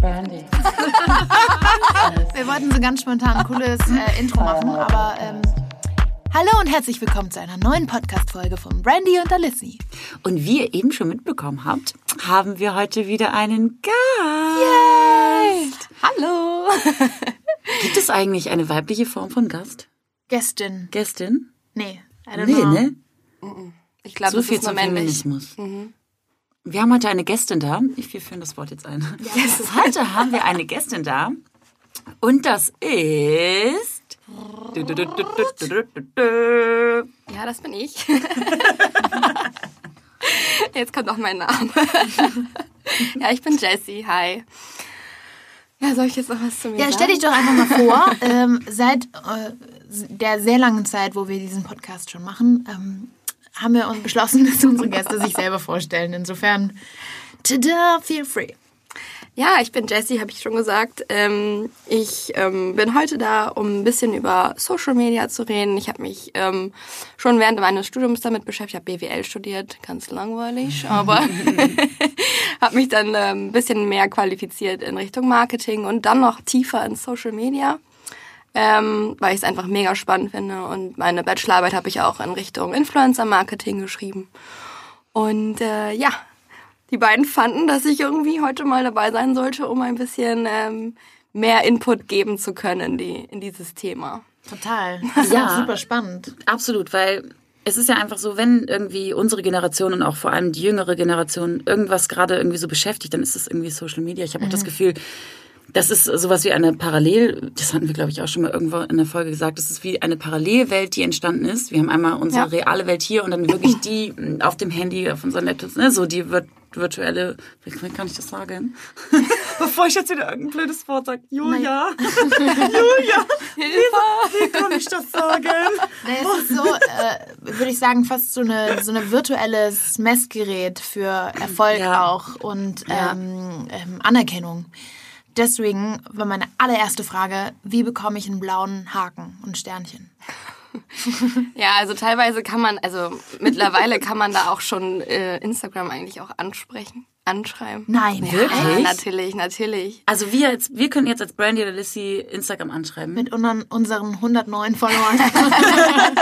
Brandy. Wir wollten so ganz spontan ein cooles äh, Intro machen, aber ähm, hallo und herzlich willkommen zu einer neuen Podcast-Folge von Brandy und Alissi. Und wie ihr eben schon mitbekommen habt, haben wir heute wieder einen Gast. Hallo! Gibt es eigentlich eine weibliche Form von Gast? Gästin. Gästin? Nee, I don't Nee, know. ne? Ich glaube, So das viel ist nur zum männlich. Feminismus. Wir haben heute eine Gästin da. Ich, wir führen das Wort jetzt ein. Heute haben wir eine Gästin da. Und das ist... Ja, das bin ich. Jetzt kommt auch mein Name. ja, ich bin Jessie. Hi. Ja, soll ich jetzt noch was zu mir Ja, sagen? stell dich doch einfach mal vor, ähm, seit äh, der sehr langen Zeit, wo wir diesen Podcast schon machen, ähm, haben wir uns beschlossen, dass unsere Gäste sich selber vorstellen. Insofern, tada, feel free. Ja, ich bin Jessie, habe ich schon gesagt. Ähm, ich ähm, bin heute da, um ein bisschen über Social Media zu reden. Ich habe mich ähm, schon während meines Studiums damit beschäftigt. Ich habe BWL studiert, ganz langweilig, aber habe mich dann ähm, ein bisschen mehr qualifiziert in Richtung Marketing und dann noch tiefer in Social Media, ähm, weil ich es einfach mega spannend finde. Und meine Bachelorarbeit habe ich auch in Richtung Influencer-Marketing geschrieben. Und äh, ja, die beiden fanden, dass ich irgendwie heute mal dabei sein sollte, um ein bisschen ähm, mehr Input geben zu können in, die, in dieses Thema. Total. Ja. super spannend. Absolut, weil es ist ja einfach so, wenn irgendwie unsere Generation und auch vor allem die jüngere Generation irgendwas gerade irgendwie so beschäftigt, dann ist es irgendwie Social Media. Ich habe auch das Gefühl, das ist sowas wie eine Parallel, das hatten wir glaube ich auch schon mal irgendwo in der Folge gesagt, das ist wie eine Parallelwelt, die entstanden ist. Wir haben einmal unsere Ja. reale Welt hier und dann wirklich die mh, auf dem Handy, auf unseren Laptops, ne, so die wird virtuelle, wie kann ich das sagen? Bevor ich jetzt wieder irgendein blödes Wort sage. Julia. Julia. Wie, wie kann ich das sagen? Nee, es ist so, äh, würde ich sagen, fast so eine so eine virtuelles Messgerät für Erfolg Ja. auch und Ja. ähm, ähm, Anerkennung. Deswegen war meine allererste Frage, wie bekomme ich einen blauen Haken und Sternchen? Ja, also teilweise kann man, also mittlerweile kann man da auch schon äh, Instagram eigentlich auch ansprechen, anschreiben. Nein, Wirklich? Ja, Echt? natürlich, natürlich. Also wir jetzt, wir können jetzt als Brandy oder Lissy Instagram anschreiben. Mit unseren, unseren 109 Followern.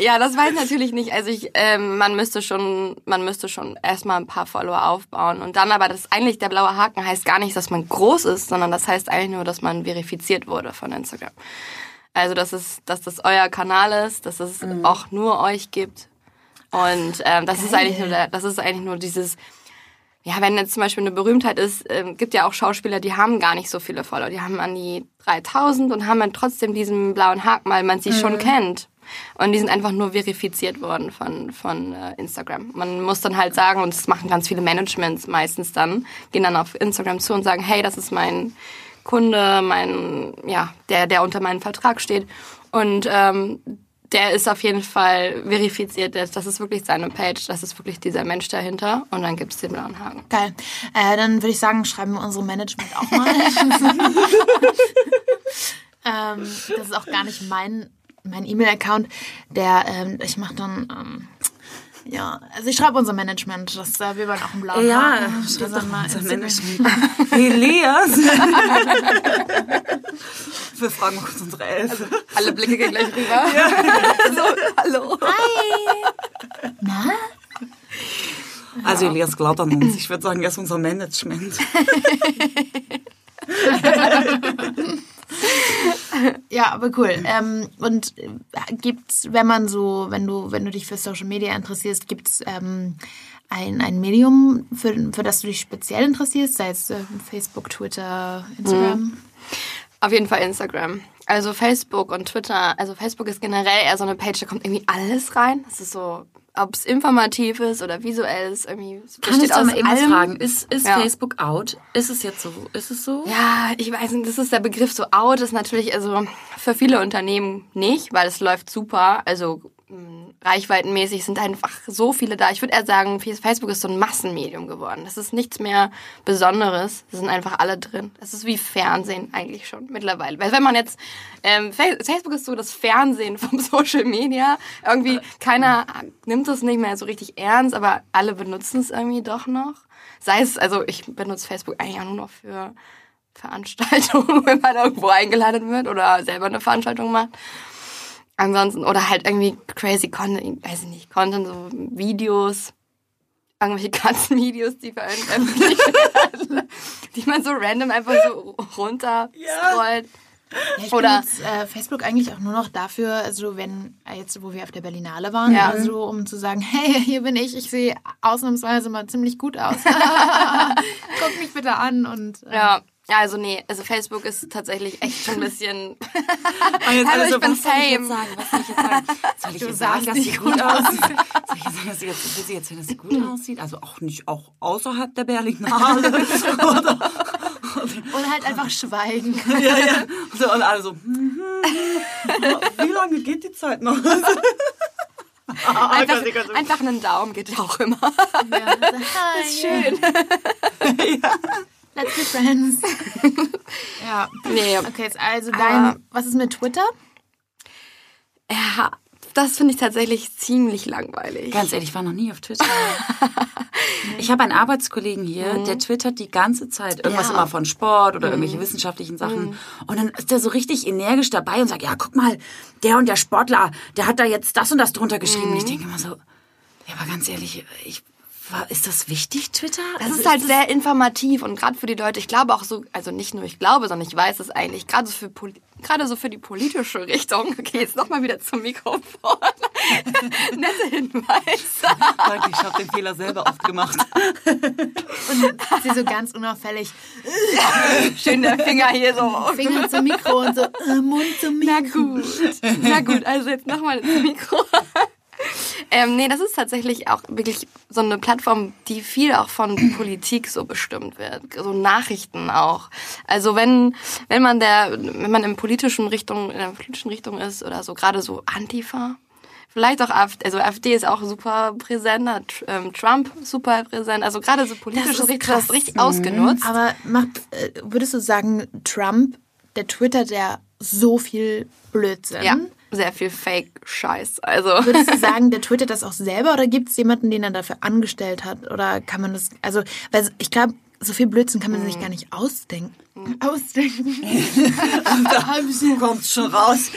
Ja, das weiß ich natürlich nicht. Also ich, ähm, man müsste schon, man müsste schon erstmal ein paar Follower aufbauen und dann aber das eigentlich der blaue Haken heißt gar nicht, dass man groß ist, sondern das heißt eigentlich nur, dass man verifiziert wurde von Instagram. Also dass es, dass das euer Kanal ist, dass es auch nur euch gibt und ähm, das ist eigentlich nur, das ist eigentlich nur dieses ja, wenn jetzt zum Beispiel eine Berühmtheit ist, ähm, gibt ja auch Schauspieler, die haben gar nicht so viele Follower. Die haben an die 3000 und haben dann trotzdem diesen blauen Haken, weil man sie schon kennt. Und die sind einfach nur verifiziert worden von, von äh, Instagram. Man muss dann halt sagen, und das machen ganz viele Managements meistens dann, gehen dann auf Instagram zu und sagen, hey, das ist mein Kunde, mein, ja, der, der unter meinem Vertrag steht. Und ähm, der ist auf jeden Fall verifiziert. Das ist wirklich seine Page, das ist wirklich dieser Mensch dahinter. Und dann gibt es den blauen Haken. Geil. Äh, dann würde ich sagen, schreiben wir unsere Management auch mal. ähm, das ist auch gar nicht mein mein E-Mail-Account. Der, ähm, ich mache dann, ähm, ja, also ich schreibe unser Management. Das, äh, wir wollen auch einen blauen Ja, schreib doch sollen mal unser Management. Elias. Wir fragen mal kurz unsere Elfe. Alle Blicke gehen gleich rüber. so, hallo. Na? Also Elias glaubt an uns. Ich würde sagen, er ist unser Management. Ja, aber cool. Ähm, und äh, gibt's, wenn man so, wenn du, wenn du dich für Social Media interessierst, gibt's ähm, ein, ein Medium, für, für das du dich speziell interessierst, sei es äh, Facebook, Twitter, Instagram? Auf jeden Fall Instagram. Also Facebook und Twitter. Also Facebook ist generell eher so eine Page, da kommt irgendwie alles rein. Das ist so, ob es informativ ist oder visuell ist, irgendwie es Kann ich aus mal eben fragen? Ist, ist Ja. Facebook out? Ist es jetzt so? Ist es so? Ja, ich weiß nicht, das ist der Begriff so out, ist natürlich also für viele Unternehmen nicht, weil es läuft super. Also reichweitenmäßig sind einfach so viele da. Ich würde eher sagen, Facebook ist so ein Massenmedium geworden. Das ist nichts mehr Besonderes. Das sind einfach alle drin. Das ist wie Fernsehen eigentlich schon mittlerweile. Weil wenn man jetzt, ähm, Facebook ist so das Fernsehen vom Social Media. Irgendwie keiner nimmt das nicht mehr so richtig ernst, aber alle benutzen es irgendwie doch noch. Sei es, also ich benutze Facebook eigentlich auch nur noch für Veranstaltungen, wenn man irgendwo eingeladen wird oder selber eine Veranstaltung macht. Ansonsten, oder halt irgendwie crazy Content, weiß ich nicht, Content, so Videos, irgendwelche Katzenvideos, die veröffentlicht werden, die man so random einfach so runter scrollt. Ja. Ja, ich Oder benutze äh, Facebook eigentlich auch nur noch dafür, also wenn, äh, jetzt wo wir auf der Berlinale waren, ja. also um zu sagen, hey, hier bin ich, ich sehe ausnahmsweise mal ziemlich gut aus. Guck mich bitte an und äh, ja. Also nee, also Facebook ist tatsächlich echt schon ein bisschen. jetzt also ich bin was fame. Soll ich was soll ich jetzt sagen? Soll ich jetzt sagen, dass sie gut aussieht? Soll ich jetzt sagen, dass sie jetzt, will sie erzählen, dass sie gut aussieht? Also auch nicht auch außerhalb der Berlinale. oder, oder halt einfach schweigen. ja, ja. So, und alle so, hm, wie lange geht die Zeit noch? einfach, einfach einen Daumen geht auch immer. Ja, das ist schön. ja. Let's be friends. ja. Nee. Okay, jetzt also dein. Was ist mit Twitter? Ja, das finde ich tatsächlich ziemlich langweilig. Ganz ehrlich, ich war noch nie auf Twitter. ich habe einen Arbeitskollegen hier, mhm. der twittert die ganze Zeit irgendwas ja. immer von Sport oder mhm. irgendwelche wissenschaftlichen Sachen. Mhm. Und dann ist er so richtig energisch dabei und sagt, ja, guck mal, der und der Sportler, der hat da jetzt das und das drunter geschrieben. Und ich mhm. denke immer so, ja, aber ganz ehrlich, ich ist das wichtig, Twitter? Das also ist halt ist sehr informativ und gerade für die Leute, ich glaube auch so, also nicht nur ich glaube, sondern ich weiß es eigentlich, gerade so für gerade so für die politische Richtung. Okay, jetzt nochmal wieder zum Mikrofon. Nette Hinweise. Danke, ich habe den Fehler selber oft gemacht. und sie so ganz unauffällig. Schön der Finger hier so. Finger zum Mikro und so, äh, Mund zum Mikro. Na gut. Na gut, also jetzt nochmal zum Mikro. Ähm, nee, das ist tatsächlich auch wirklich so eine Plattform, die viel auch von Politik so bestimmt wird. So Nachrichten auch. Also wenn, wenn man der, wenn man in politischen Richtung, in der politischen Richtung ist oder so, gerade so Antifa, vielleicht auch AfD, also AfD ist auch super präsent, ähm, Trump super präsent, also gerade so politische Richtung ist richtig mhm. ausgenutzt. Aber macht, äh, würdest du sagen, Trump, der twittert ja so viel Blödsinn? Ja sehr viel Fake-Scheiß. Also. Würdest du sagen, der twittert das auch selber oder gibt es jemanden, den er dafür angestellt hat? Oder kann man das, also, weil ich glaube, so viel Blödsinn kann man sich gar nicht ausdenken. Ausdenken. da kommt schon raus.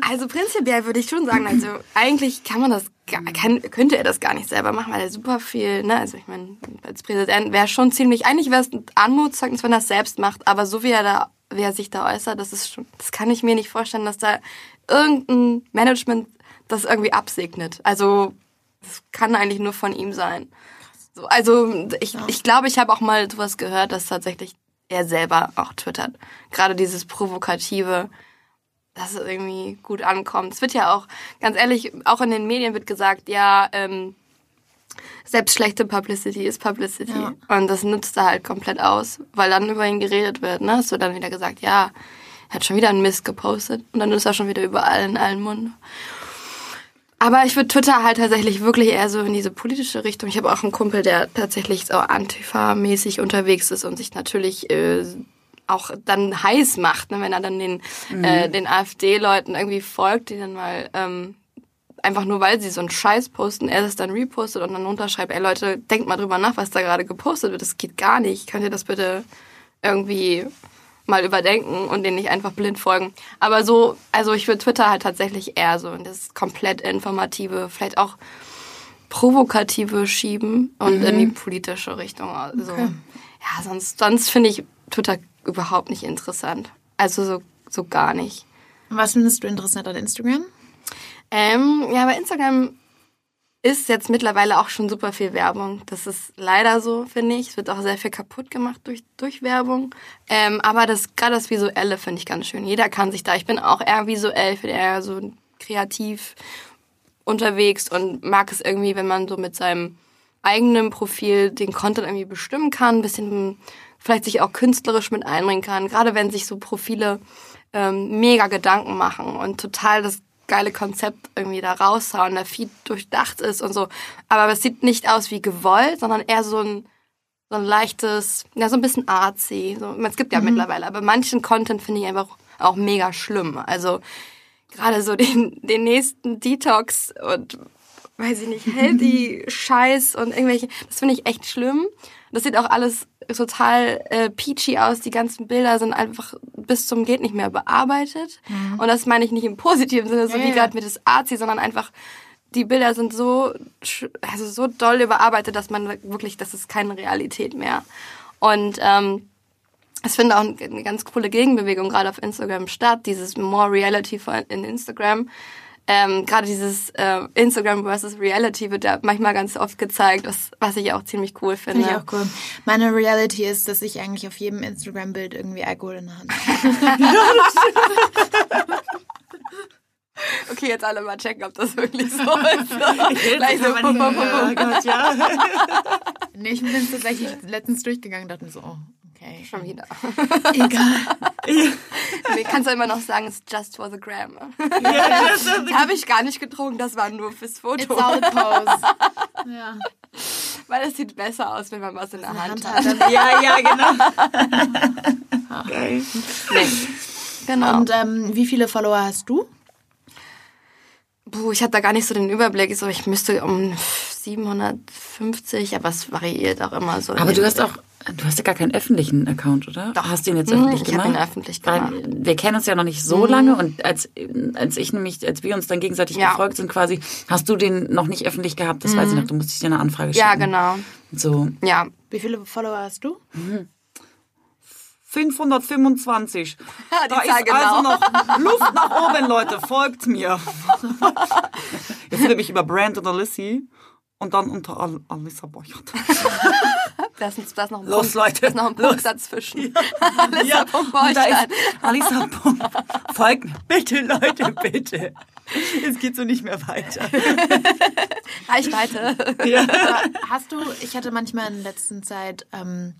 Also prinzipiell würde ich schon sagen, also eigentlich kann man das, kann, könnte er das gar nicht selber machen, weil er super viel, ne, also ich meine, als Präsident wäre schon ziemlich, eigentlich wäre es ein Anmutszeugnis, wenn er es selbst macht, aber so wie er da, wie er sich da äußert, das ist schon, das kann ich mir nicht vorstellen, dass da irgendein Management das irgendwie absegnet. Also das kann eigentlich nur von ihm sein. So, also ich, ja. ich glaube, ich habe auch mal sowas gehört, dass tatsächlich er selber auch twittert. Gerade dieses Provokative, dass es irgendwie gut ankommt. Es wird ja auch, ganz ehrlich, auch in den Medien wird gesagt, ja, ähm, selbst schlechte Publicity ist Publicity. Ja. Und das nutzt er halt komplett aus, weil dann über ihn geredet wird. Ne? Hast du dann wieder gesagt, ja, hat schon wieder einen Mist gepostet und dann ist er schon wieder überall in allen Munden. Aber ich würde Twitter halt tatsächlich wirklich eher so in diese politische Richtung. Ich habe auch einen Kumpel, der tatsächlich so Antifa-mäßig unterwegs ist und sich natürlich äh, auch dann heiß macht, ne, wenn er dann den, mhm. äh, den AfD-Leuten irgendwie folgt, die dann mal ähm, einfach nur weil sie so einen Scheiß posten, er das dann repostet und dann unterschreibt, ey Leute, denkt mal drüber nach, was da gerade gepostet wird. Das geht gar nicht. Könnt ihr das bitte irgendwie mal überdenken und denen nicht einfach blind folgen. Aber so, also ich würde Twitter halt tatsächlich eher so in das komplett informative, vielleicht auch provokative schieben und mhm. in die politische Richtung. Also okay. ja, sonst, sonst finde ich Twitter überhaupt nicht interessant. Also so, so gar nicht. Was findest du interessant an Instagram? Ähm, ja, bei Instagram ist jetzt mittlerweile auch schon super viel Werbung. Das ist leider so, finde ich. Es wird auch sehr viel kaputt gemacht durch, durch Werbung. Ähm, aber das gerade das Visuelle finde ich ganz schön. Jeder kann sich da. Ich bin auch eher visuell, bin eher so kreativ unterwegs und mag es irgendwie, wenn man so mit seinem eigenen Profil den Content irgendwie bestimmen kann, ein bisschen vielleicht sich auch künstlerisch mit einbringen kann. Gerade wenn sich so Profile ähm, mega Gedanken machen und total das geile Konzept irgendwie da raushauen, der Feed durchdacht ist und so. Aber es sieht nicht aus wie gewollt, sondern eher so ein, so ein leichtes, ja, so ein bisschen artsy. So, es gibt ja mhm. mittlerweile, aber manchen Content finde ich einfach auch mega schlimm. Also gerade so den, den nächsten Detox und weiß ich nicht, healthy Scheiß und irgendwelche, das finde ich echt schlimm. Das sieht auch alles total äh, peachy aus. Die ganzen Bilder sind einfach bis zum geht nicht mehr bearbeitet. Mhm. Und das meine ich nicht im positiven Sinne, so ja, wie gerade mit das Arzi, sondern einfach die Bilder sind so also so doll überarbeitet, dass man wirklich, das ist keine Realität mehr. Und ähm, ich finde auch eine ganz coole Gegenbewegung gerade auf Instagram statt, dieses More Reality in Instagram ähm, gerade dieses äh, Instagram versus Reality wird ja manchmal ganz oft gezeigt, was, was ich auch ziemlich cool finde. Finde ich auch cool. Meine Reality ist, dass ich eigentlich auf jedem Instagram-Bild irgendwie Alkohol in der Hand habe. Okay, jetzt alle mal checken, ob das wirklich so ist. Gleich so, pum, pum, pum. Gott, ja. nee, ich bin tatsächlich letztens durchgegangen und dachte so, oh, Okay. Schon wieder. Egal. nee, kannst du immer noch sagen, it's just for the gram. Ja, Habe ich gar nicht getrunken, das war nur fürs Foto. It's all pose. ja. Weil es sieht besser aus, wenn man was in der Hand, Hand, hat. Ja, ja, genau. Geil. Nee. Genau. Und ähm, wie viele Follower hast du? Puh, ich habe da gar nicht so den Überblick. So, ich müsste um 750, aber es variiert auch immer so. Aber du hast auch Du hast ja gar keinen öffentlichen Account, oder? Doch. Hast du ihn jetzt öffentlich ich gemacht? Ich habe ihn öffentlich gemacht. Weil wir kennen uns ja noch nicht so mhm. lange und als, als ich nämlich, als wir uns dann gegenseitig ja. gefolgt sind quasi, hast du den noch nicht öffentlich gehabt. Das mhm. weiß ich mhm. noch. Du musstest dir eine Anfrage schicken. Ja, genau. So. Ja. Wie viele Follower hast du? Mhm. 525. da ist genau. also noch Luft nach oben, Leute. Folgt mir. Ihr findet mich über Brand oder Lissy und dann unter Al Alissa Boyert. Da ist, da ist noch ein Los, Punkt, Leute. Da ist noch ein Punkt dazwischen. Ja. Alissa ja. Ist Alissa Punkt. Folgt mir. Bitte, Leute, bitte. Es geht so nicht mehr weiter. Reichweite. Ja. hast du, ich hatte manchmal in der letzten Zeit ähm,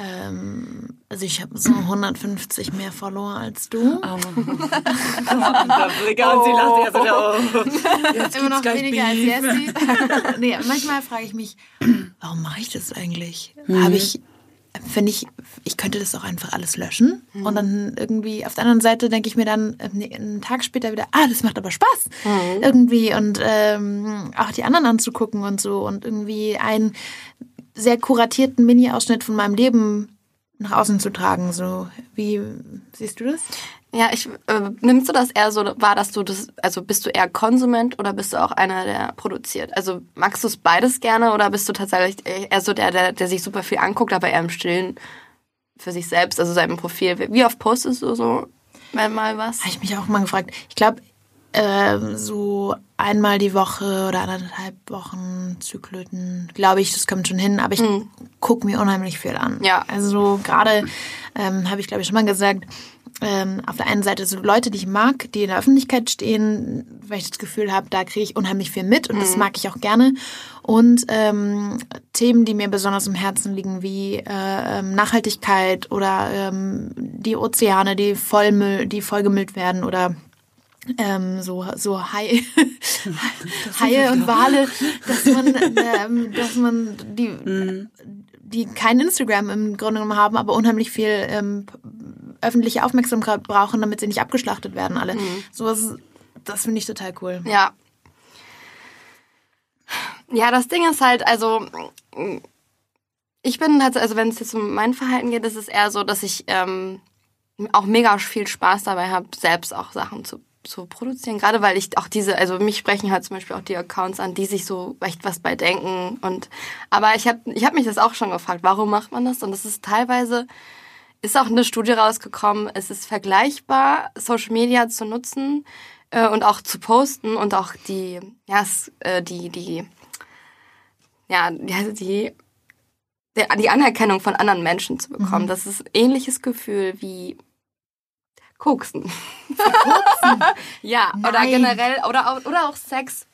ähm, also ich habe so 150 mehr Follower als du. Oh. Blick an sie lacht ja so, oh. Jetzt Immer noch weniger als Jessie. nee, manchmal frage ich mich, warum mache ich das eigentlich? Mhm. Habe ich finde ich, ich könnte das auch einfach alles löschen. Mhm. Und dann irgendwie auf der anderen Seite denke ich mir dann äh, einen Tag später wieder, ah, das macht aber Spaß. Mhm. Irgendwie und ähm, auch die anderen anzugucken und so und irgendwie ein sehr kuratierten Mini-Ausschnitt von meinem Leben nach außen zu tragen. So, wie siehst du das? Ja, ich äh, nimmst du das eher so wahr, dass du das, also bist du eher Konsument oder bist du auch einer, der produziert? Also magst du es beides gerne oder bist du tatsächlich eher so der, der, der sich super viel anguckt, aber eher im Stillen für sich selbst, also seinem Profil? Wie oft postest du so mal was? Habe ich mich auch mal gefragt. Ich glaube, äh, so einmal die Woche oder anderthalb Wochen Zyklen, glaube ich, das kommt schon hin, aber ich mhm. gucke mir unheimlich viel an. Ja. Also gerade ähm, habe ich, glaube ich, schon mal gesagt, ähm, auf der einen Seite so Leute, die ich mag, die in der Öffentlichkeit stehen, weil ich das Gefühl habe, da kriege ich unheimlich viel mit und mhm. das mag ich auch gerne. Und ähm, Themen, die mir besonders im Herzen liegen, wie äh, ähm, Nachhaltigkeit oder ähm, die Ozeane, die vollmüll, die vollgemüllt werden oder ähm, so, so Hai, Haie und Wale, dass man, ähm, dass man die, mhm. die kein Instagram im Grunde genommen haben, aber unheimlich viel ähm, öffentliche Aufmerksamkeit brauchen, damit sie nicht abgeschlachtet werden alle. Mhm. Sowas, das finde ich total cool. Ja. Ja, das Ding ist halt, also ich bin halt, also wenn es jetzt um mein Verhalten geht, ist es eher so, dass ich ähm, auch mega viel Spaß dabei habe, selbst auch Sachen zu zu produzieren, gerade weil ich auch diese, also mich sprechen halt zum Beispiel auch die Accounts an, die sich so echt was bei denken und aber ich habe ich hab mich das auch schon gefragt, warum macht man das und das ist teilweise ist auch eine Studie rausgekommen, es ist vergleichbar Social Media zu nutzen äh, und auch zu posten und auch die ja äh, die die ja die, die die Anerkennung von anderen Menschen zu bekommen. Mhm. Das ist ein ähnliches Gefühl wie Koksen. Koksen? ja, Nein. oder generell, oder auch, oder auch Sex.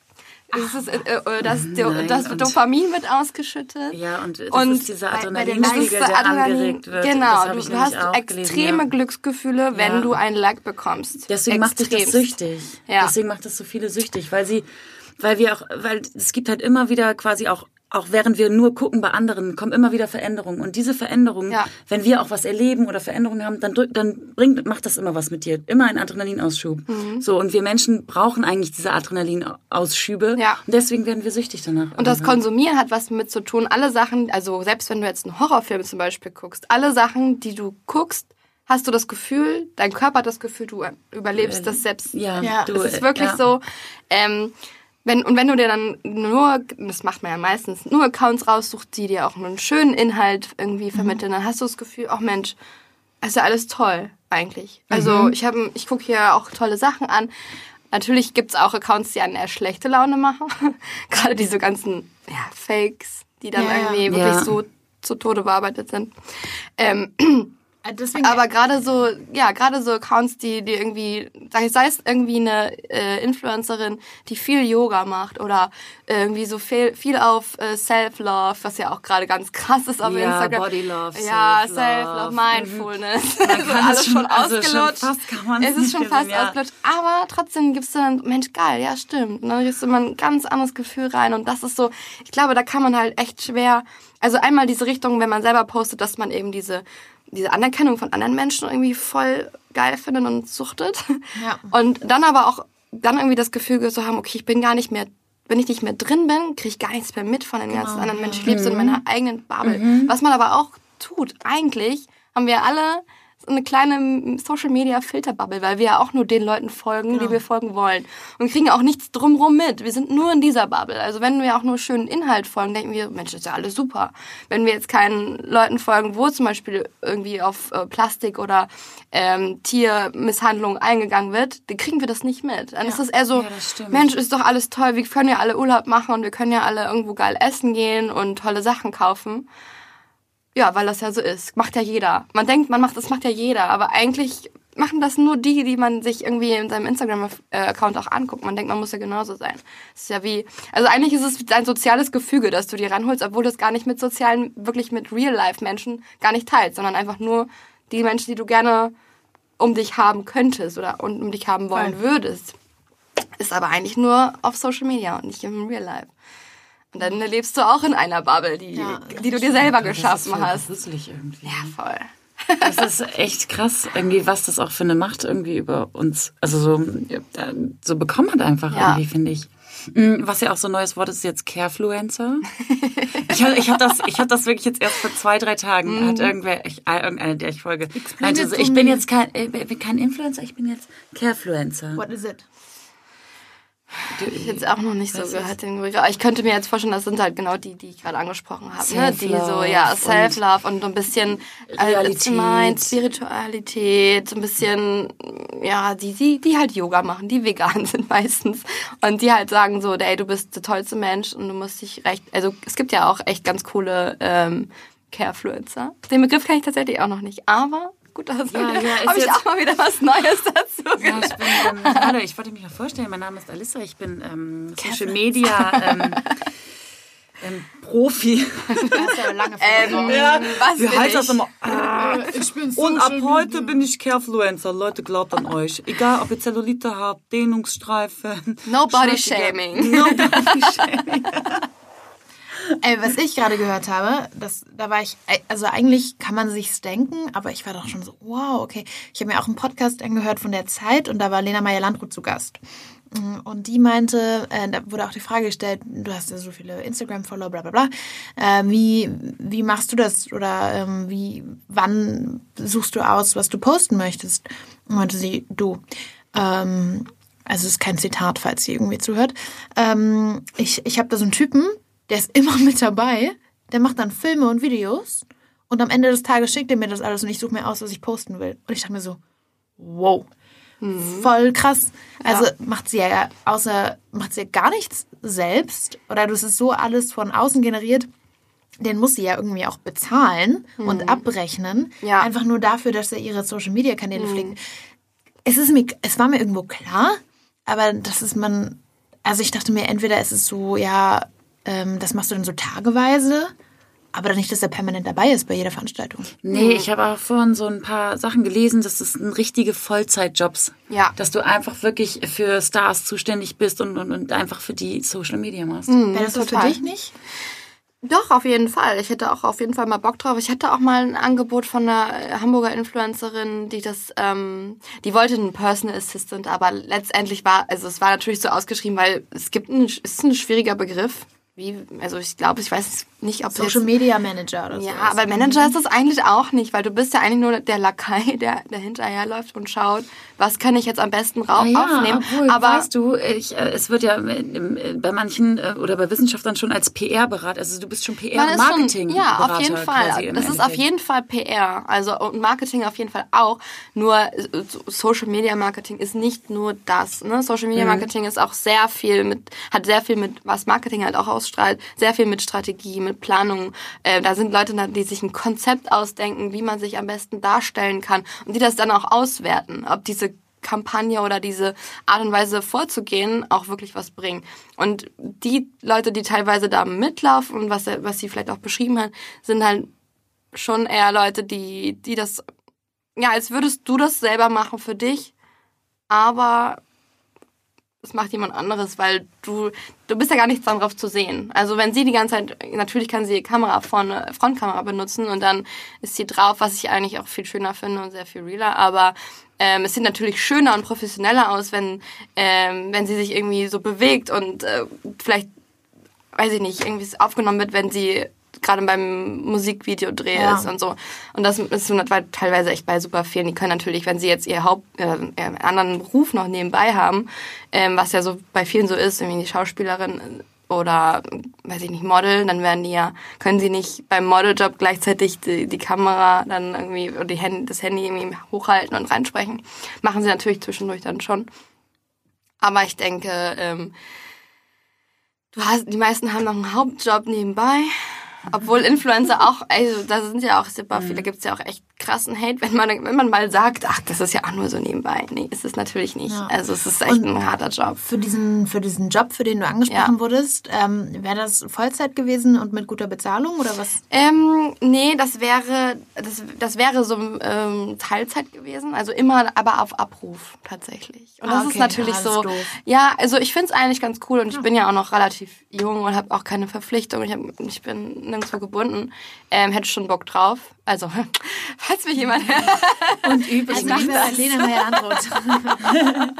Das, ist, äh, äh, das, Nein, das Dopamin wird ausgeschüttet. Ja, und das Und ist dieser bei- bei den Adrenalinspiegel, der Adrenalin- angeregt wird. Genau, du, du hast auch gelesen, extreme ja. Glücksgefühle, wenn Ja. du ein Like bekommst. Deswegen macht dich das Extremst. süchtig. Ja. Deswegen macht das so viele süchtig, weil sie, weil wir auch, weil es gibt halt immer wieder quasi auch auch während wir nur gucken bei anderen, kommen immer wieder Veränderungen. Und diese Veränderungen, Ja. wenn wir auch was erleben oder Veränderungen haben, dann, dann bringt, macht das immer was mit dir. Immer ein Adrenalinausschub. Mhm. So, und wir Menschen brauchen eigentlich diese Adrenalinausschübe. Ja. Und deswegen werden wir süchtig danach. Und das. Konsumieren hat was mit zu tun. Alle Sachen, also selbst wenn du jetzt einen Horrorfilm zum Beispiel guckst, alle Sachen, die du guckst, hast du das Gefühl, dein Körper hat das Gefühl, du überlebst das selbst. Ja, Ja, du, Es ist wirklich ja. so. Ähm, wenn, und wenn du dir dann nur, das macht man ja meistens, nur Accounts raussucht, die dir auch einen schönen Inhalt irgendwie vermitteln, dann hast du das Gefühl, ach Mensch, ist ja alles toll eigentlich. Also ich habe, ich gucke hier auch tolle Sachen an. Natürlich gibt's auch Accounts, die einen eher schlechte Laune machen. Gerade diese ganzen ja, Fakes, die dann Ja, ja. irgendwie wirklich Ja. so zu Tode bearbeitet sind. Ähm, Äh, Deswegen, aber gerade so, ja, gerade so Accounts, die, die irgendwie, sei es irgendwie eine äh, Influencerin, die viel Yoga macht oder irgendwie so viel, viel auf äh, Self-Love, was ja auch gerade ganz krass ist auf Ja, Instagram. Body Love, Ja, Self-Love. Self-Love, Mindfulness. Man also alles es schon, schon- also schon ausgelutscht. kann man es ist schon fast ja. ausgelutscht. Aber trotzdem gibst du dann, Mensch, geil, ja, stimmt. Und dann gibst du immer ein ganz anderes Gefühl rein. Und das ist so, ich glaube, da kann man halt echt schwer, also einmal diese Richtung, wenn man selber postet, dass man eben diese, diese Anerkennung von anderen Menschen irgendwie voll geil findet und suchtet. Ja. Und dann aber auch, dann irgendwie das Gefühl zu haben, okay, ich bin gar nicht mehr, wenn ich nicht mehr drin bin, kriege ich gar nichts mehr mit von den ganzen anderen Menschen. Ich lebe so in meiner eigenen Bubble. Was man aber auch tut, eigentlich haben wir alle eine kleine Social Media Filterbubble, weil wir ja auch nur den Leuten folgen, die wir folgen wollen. Und kriegen auch nichts drumrum mit. Wir sind nur in dieser Bubble. Also wenn wir auch nur schönen Inhalt folgen, denken wir, Mensch, das ist ja alles super. Wenn wir jetzt keinen Leuten folgen, wo zum Beispiel irgendwie auf äh, Plastik oder ähm, Tiermisshandlung eingegangen wird, dann kriegen wir das nicht mit. Dann ist das eher so, Ja. Mensch, ist doch alles toll, wir können ja alle Urlaub machen und wir können ja alle irgendwo geil essen gehen und tolle Sachen kaufen. Ja, weil das ja so ist. Macht ja jeder. Man denkt, man macht das macht ja jeder, aber eigentlich machen das nur die, die man sich irgendwie in seinem Instagram-Account auch anguckt. Man denkt, man muss ja genauso sein. Das ist ja wie, also eigentlich ist es ein soziales Gefüge, das du dir ranholst, obwohl du es gar nicht mit sozialen, wirklich mit Real-Life-Menschen gar nicht teilst, sondern einfach nur die Menschen, die du gerne um dich haben könntest oder um um dich haben wollen würdest. Ist aber eigentlich nur auf Social Media und nicht im Real Life. Und dann lebst du auch in einer Bubble, die, Ja, die du dir selber Das ist geschaffen voll hast. gruselig irgendwie. Ja, voll. Das ist echt krass, irgendwie, was das auch für eine Macht irgendwie über uns, also so, ja, so bekommen hat einfach Ja. irgendwie, finde ich. Mm, Was ja auch so ein neues Wort ist, ist jetzt Carefluencer. Ich habe ich hab das, ich hab das wirklich jetzt erst vor zwei, drei Tagen, Mhm. hat irgendwer, ich, äh, irgendeine, der ich folge, meinte so, ich bin jetzt kein, äh, bin kein Influencer, ich bin jetzt Carefluencer. what is it? Ich jetzt auch noch nicht so gehört. den Begriff. Aber ich könnte mir jetzt vorstellen, das sind halt genau die, die ich gerade angesprochen habe. Ne? Die so, ja, Self-Love und so ein bisschen äh, Realität. Mind, Spiritualität, so ein bisschen, ja, die, die, die halt Yoga machen, die vegan sind meistens. Und die halt sagen so, ey, du bist der tollste Mensch und du musst dich recht, also es gibt ja auch echt ganz coole ähm, Carefluencer. Den Begriff kann ich tatsächlich auch noch nicht, aber gut, das Ja, ja, habe ich auch mal wieder was Neues dazu Ja, ich bin, ähm, hallo, ich wollte mich mal vorstellen, mein Name ist Alissa, ich bin ähm, Social Media ähm, ähm, Profi. Das ist ja lange Ähm, Ja, was wie bin heißt das ich? immer? Ich bin Und ab heute bin ich Carefluencer. Leute, glaubt an euch. Egal, ob ihr Zellulite habt, Dehnungsstreifen. No body scheißegal. shaming. No body shaming. Ey, was ich gerade gehört habe, das, da war ich, also eigentlich kann man sich's denken, aber ich war doch schon so, wow, okay. Ich habe mir auch einen Podcast angehört von der Zeit und da war Lena Meyer-Landrut zu Gast. Und die meinte, äh, da wurde auch die Frage gestellt, du hast ja so viele Instagram-Follower, bla bla bla. Äh, wie, wie machst du das? Oder ähm, wie, wann suchst du aus, was du posten möchtest? Und meinte sie, du, ähm, also es ist kein Zitat, falls sie irgendwie zuhört. Ähm, ich ich habe da so einen Typen, der ist immer mit dabei. Der macht dann Filme und Videos. Und am Ende des Tages schickt er mir das alles und ich suche mir aus, was ich posten will. Und ich dachte mir so, wow. Voll krass. Also macht sie ja außer, macht sie ja gar nichts selbst. Oder das ist so alles von außen generiert. Den muss sie ja irgendwie auch bezahlen und abrechnen. Ja. Einfach nur dafür, dass er ihre Social Media Kanäle pflegt. Es ist mir, es war mir irgendwo klar, aber das ist man, Also ich dachte mir, entweder ist es so, ja, ähm, das machst du dann so tageweise, aber dann nicht, dass er permanent dabei ist bei jeder Veranstaltung. Nee, ich habe auch vorhin so ein paar Sachen gelesen, dass das sind richtige Vollzeitjobs. Ja. Dass du einfach wirklich für Stars zuständig bist und, und, und einfach für die Social Media machst. Wäre das so für dich nicht? Doch, auf jeden Fall. Ich hätte auch auf jeden Fall mal Bock drauf. Ich hatte auch mal ein Angebot von einer äh, Hamburger Influencerin, die das, ähm, die wollte einen Personal Assistant, aber letztendlich war, also es war natürlich so ausgeschrieben, weil es gibt ein, es ist ein schwieriger Begriff. Wie, also ich glaube, ich weiß nicht, ob Social Media Manager oder so. ja, aber Manager ist das eigentlich auch nicht, weil du bist ja eigentlich nur der Lakai, der, der hinterherläuft und schaut, was kann ich jetzt am besten ra- Ah ja, aufnehmen. obwohl, aber weißt du, ich, äh, es wird ja äh, bei manchen äh, oder bei Wissenschaftlern schon als PR-Berater, also du bist schon Man ist PR-Marketing. schon, ja, auf jeden Fall. Das ist auf jeden Fall PR, also und Marketing auf jeden Fall auch. Nur so- Social Media Marketing ist nicht nur das. Ne? Social Media Marketing ist auch sehr viel mit, hat sehr viel mit, was Marketing halt auch ausstrahlt, sehr viel mit Strategie, mit Planung. Äh, da sind Leute, die sich ein Konzept ausdenken, wie man sich am besten darstellen kann und die das dann auch auswerten, ob diese Kampagne oder diese Art und Weise vorzugehen auch wirklich was bringen. Und die Leute, die teilweise da mitlaufen und was, was sie vielleicht auch beschrieben hat, sind halt schon eher Leute, die, die das, ja, als würdest du das selber machen für dich, aber das macht jemand anderes, weil du, du bist ja gar nichts darauf zu sehen. Also wenn sie die ganze Zeit, natürlich kann sie die Kamera vorne, Frontkamera benutzen und dann ist sie drauf, was ich eigentlich auch viel schöner finde und sehr viel realer, aber ähm, es sieht natürlich schöner und professioneller aus, wenn, ähm, wenn sie sich irgendwie so bewegt und äh, vielleicht, weiß ich nicht, irgendwie aufgenommen wird, wenn sie gerade beim Musikvideo Dreh Ja. ist und so. Und das ist teilweise echt bei super vielen. Die können natürlich, wenn sie jetzt ihr Haupt, äh, ihren anderen Beruf noch nebenbei haben, ähm, was ja so bei vielen so ist, irgendwie die Schauspielerin oder weiß ich nicht Model, dann werden die ja können sie nicht beim Modeljob gleichzeitig die, die Kamera dann irgendwie oder die Handy, das Handy irgendwie hochhalten und reinsprechen. Machen sie natürlich zwischendurch dann schon. Aber ich denke, ähm, du hast, die meisten haben noch einen Hauptjob nebenbei. Obwohl Influencer auch, also da sind ja auch super viele, gibt's ja auch echt krassen Hate, wenn man, wenn man mal sagt, ach, das ist ja auch nur so nebenbei. Nee, ist es natürlich nicht. Ja. Also es ist echt Und- ein harter Job. Für diesen, für diesen Job, für den du angesprochen Ja. wurdest, ähm, wäre das Vollzeit gewesen und mit guter Bezahlung oder was? Ähm, nee, das wäre, das, das wäre so ähm, Teilzeit gewesen. Also immer, aber auf Abruf tatsächlich. Und das Ah, ist okay. natürlich Ah, das ist so. doof. Ja, also ich finde es eigentlich ganz cool und ich bin ja auch noch relativ jung und habe auch keine Verpflichtung. Ich, hab, ich bin nirgendwo gebunden. Ähm, hätte schon Bock drauf. Also, falls mich jemand Und übrig Also, macht liebe das. Lena Meyer-Androth.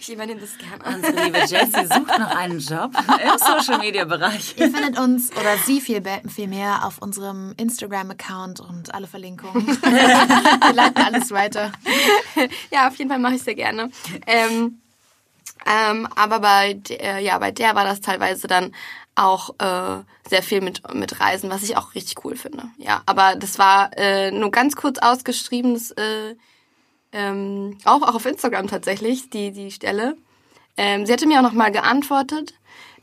ich übernehme das gerne. Unsere liebe Jessie sucht noch einen Job im Social-Media-Bereich. Ihr findet uns oder sie viel, viel mehr auf unserem Instagram-Account und alle Verlinkungen. Wir leiten alles weiter. ja, auf jeden Fall mache ich sehr gerne. Ähm, ähm, aber bei der, ja, bei der war das teilweise dann auch äh, sehr viel mit, mit Reisen, was ich auch richtig cool finde. Ja, aber das war äh, nur ganz kurz ausgeschriebenes, äh, ähm, auch, auch auf Instagram tatsächlich, die, die Stelle. Ähm, sie hatte mir auch nochmal geantwortet,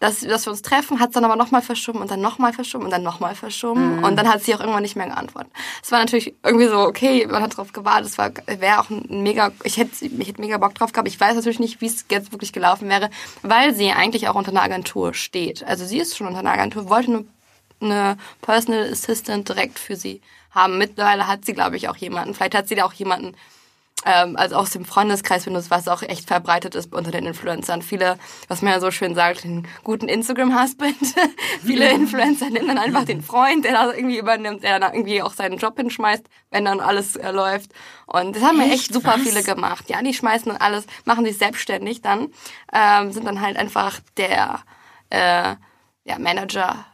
dass, dass wir uns treffen, hat es dann aber nochmal verschoben und dann nochmal verschoben und dann nochmal verschoben. Und dann hat sie auch irgendwann nicht mehr geantwortet. Es war natürlich irgendwie so, okay, man hat drauf gewartet, es wäre auch ein mega, ich hätte, ich hätte mega Bock drauf gehabt. Ich weiß natürlich nicht, wie es jetzt wirklich gelaufen wäre, weil sie eigentlich auch unter einer Agentur steht. Also sie ist schon unter einer Agentur, wollte nur eine Personal Assistant direkt für sie haben. Mittlerweile hat sie, glaube ich, auch jemanden. Vielleicht hat sie da auch jemanden, ähm, also aus dem Freundeskreis, es was auch echt verbreitet ist unter den Influencern. Viele, was man ja so schön sagt, den guten Instagram-Husband. Viele Influencer nehmen dann einfach den Freund, der das irgendwie übernimmt, der dann irgendwie auch seinen Job hinschmeißt, wenn dann alles äh, läuft. Und das haben mir echt super Was? viele gemacht. Ja, die schmeißen dann alles, machen sich selbstständig dann, ähm, sind dann halt einfach der äh, ja, Manager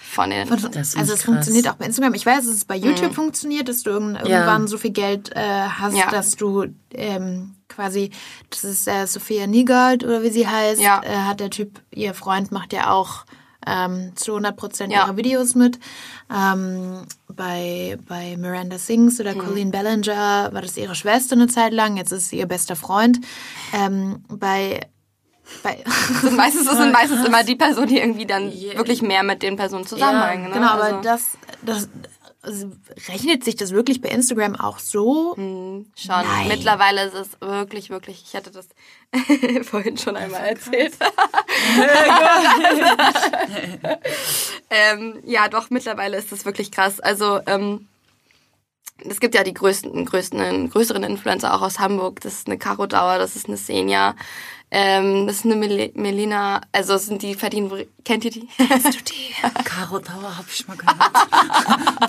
von den also es krass. funktioniert auch bei Instagram. Ich weiß, dass es bei YouTube funktioniert, dass du irgend- irgendwann so viel Geld äh, hast, Ja. dass du ähm, quasi, das ist äh, Sophia Niegold oder wie sie heißt, Ja. äh, hat der Typ, ihr Freund macht ja auch ähm, zu 100 Prozent Ja. ihre Videos mit. Ähm, bei, bei Miranda Sings oder Colleen Ballinger war das ihre Schwester eine Zeit lang, jetzt ist sie ihr bester Freund. Ähm, bei bei sind meistens, das sind meistens immer die Personen, die irgendwie dann wirklich mehr mit den Personen zusammenhängen. ne? Genau, aber also, das, das also, rechnet sich das wirklich bei Instagram auch so? Schon. Nein. Mittlerweile ist es wirklich, wirklich, ich hatte das vorhin schon einmal erzählt. ähm, ja, doch, mittlerweile ist das wirklich krass. Also, ähm, es gibt ja die größten, größten, größeren Influencer auch aus Hamburg. Das ist eine Caro Dauer, das ist eine Senja, ähm, das ist eine Mel Melina. Also es sind die verdienen. Kennt ihr die? Kennst du die? Caro Dauer habe ich mal gehört.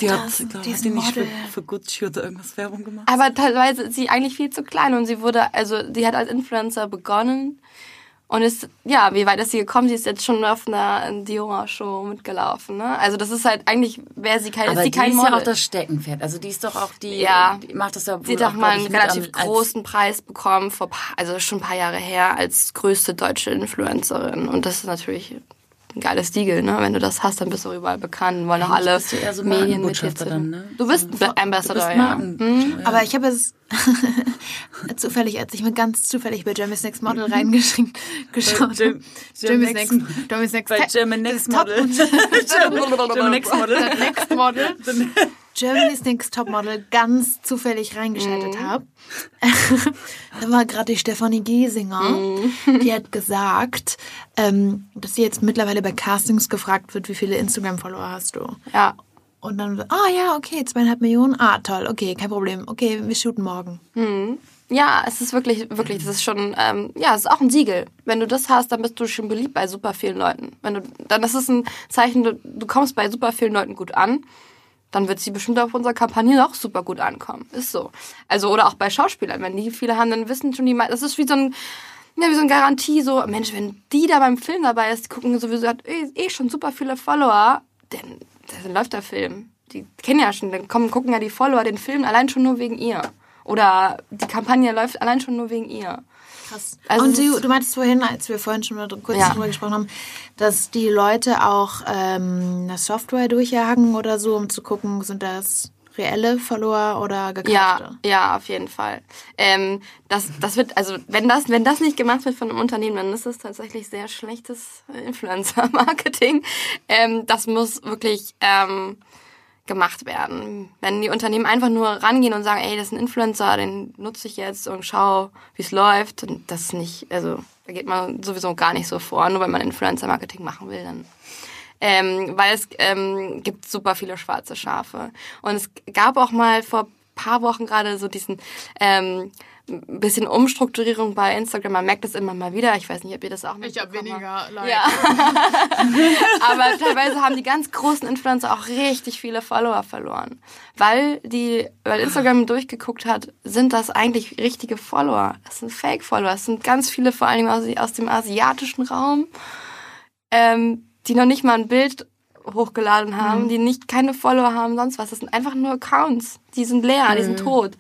Die hat, glaub, die hat die nicht für, für Gucci oder irgendwas Werbung gemacht. Aber teilweise ist sie eigentlich viel zu klein und sie wurde, also die hat als Influencer begonnen und ist, ja, wie weit ist sie gekommen? Sie ist jetzt schon auf einer Dior-Show mitgelaufen, ne? Also das ist halt, eigentlich wäre sie kein, Aber ist sie die kein ist Model. ja auch das Steckenpferd. Also die ist doch auch die, Ja. die macht das ja wohl Sie hat auch mal einen relativ am- großen Preis bekommen, vor, also schon ein paar Jahre her, als größte deutsche Influencerin. Und das ist natürlich ein geiles Siegel, ne? Wenn du das hast, dann bist du überall bekannt, wollen auch alle bist du eher so Medien mit dir dann, ne? Du bist Du Ambassador, bist ja. Marken. Aber ich habe es zufällig, als ich mir ganz zufällig bei Germany's Next Model reingeschrieben geschaut habe. Germany's Next- Next, Next, Bei German Next Model. German Next Model. Next Model. Germany's Next Topmodel ganz zufällig reingeschaltet habe. da war gerade die Stefanie Giesinger, die hat gesagt, ähm, dass sie jetzt mittlerweile bei Castings gefragt wird, wie viele Instagram-Follower hast du? Ja. Und dann, ah ja, okay, zweieinhalb Millionen, ah toll, okay, kein Problem, okay, wir shooten morgen. Ja, es ist wirklich, wirklich, das ist schon, ähm, ja, es ist auch ein Siegel. Wenn du das hast, dann bist du schon beliebt bei super vielen Leuten. Wenn du, dann das ist ein Zeichen, du, du kommst bei super vielen Leuten gut an, dann wird sie bestimmt auf unserer Kampagne auch super gut ankommen. Ist so. Also, oder auch bei Schauspielern, wenn die viele haben, dann wissen schon die, das ist wie so ein, ja, wie so eine Garantie, so, Mensch, wenn die da beim Film dabei ist, die gucken sowieso, hat eh, eh schon super viele Follower, dann, dann läuft der Film. Die kennen ja schon, dann kommen, gucken ja die Follower den Film allein schon nur wegen ihr. Oder die Kampagne läuft allein schon nur wegen ihr. Krass. Also und du, du meintest vorhin, als wir vorhin schon mal kurz Ja. drüber gesprochen haben, dass die Leute auch ähm, eine Software durchjagen oder so, um zu gucken, sind das reelle Follower oder gekaufte? Ja, ja, auf jeden Fall. Ähm, das, das wird, also wenn das, wenn das nicht gemacht wird von einem Unternehmen, dann ist es tatsächlich sehr schlechtes Influencer-Marketing. Ähm, das muss wirklich ähm, gemacht werden. Wenn die Unternehmen einfach nur rangehen und sagen, ey, das ist ein Influencer, den nutze ich jetzt und schau, wie es läuft, und das ist nicht, also da geht man sowieso gar nicht so vor, nur weil man Influencer-Marketing machen will, dann ähm, weil es ähm, gibt super viele schwarze Schafe. Und es gab auch mal vor paar Wochen gerade so diesen ähm, ein bisschen Umstrukturierung bei Instagram. Man merkt das immer mal wieder. Ich weiß nicht, ob ihr das auch mitbekommen habt. Like. Ja. Aber teilweise haben die ganz großen Influencer auch richtig viele Follower verloren. Weil die, weil Instagram durchgeguckt hat, sind das eigentlich richtige Follower. Das sind Fake-Follower. Das sind ganz viele, vor allem aus, aus dem asiatischen Raum, ähm, die noch nicht mal ein Bild hochgeladen haben, die nicht keine Follower haben, sonst was. Das sind einfach nur Accounts. Die sind leer, die sind tot.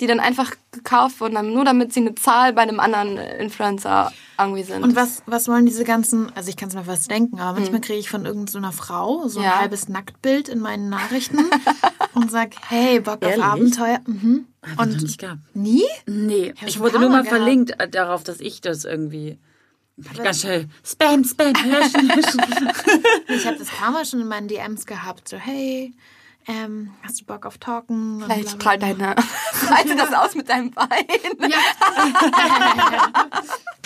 Die dann einfach gekauft wurden, nur damit sie eine Zahl bei einem anderen Influencer irgendwie sind. Und was, was wollen diese ganzen, also ich kann es mir fast denken, aber manchmal kriege ich von irgendeiner Frau so ein. Ja. halbes Nacktbild in meinen Nachrichten und sag, hey, Bock auf Ehrlich? Abenteuer. Mhm. Hab ich noch Und nicht gehabt. nie? Nee, ich schon wurde nur mal gehabt. verlinkt äh, darauf, dass ich das irgendwie ganz schnell Spam, Spam, löschen, löschen. Ich habe das paar Mal schon in meinen DMs gehabt, so, hey, ähm, hast du Bock auf Talken? Vielleicht strahlt deine, breite das aus mit deinem Bein.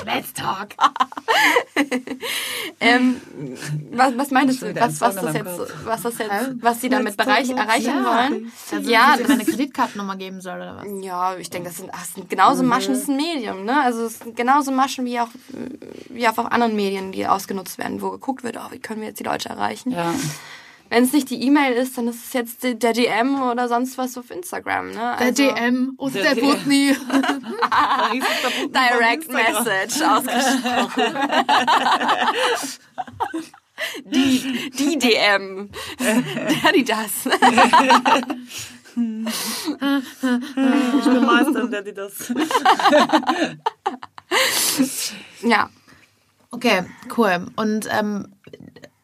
Let's talk. Ähm, was, was meinst du, was, was das jetzt, was das jetzt, was sie damit bereich, erreichen Ja. wollen? Also, ja, dass das meine Kreditkartennummer geben soll oder was? ja, ich denke, das sind, ach, das sind genauso Maschen, das ist ein Medium, ne? Also es sind genauso Maschen wie auch wie auch auf anderen Medien, die ausgenutzt werden, wo geguckt wird, oh, wie können wir jetzt die Leute erreichen? Ja. Wenn es nicht die E-Mail ist, dann ist es jetzt der DM oder sonst was auf Instagram, ne? Der Also, DM und Der der. Putney. Direct Message ausgesprochen. die, die DM. Der, die das. Ich bin Meister, der die das. ja. Okay, cool. Und, ähm,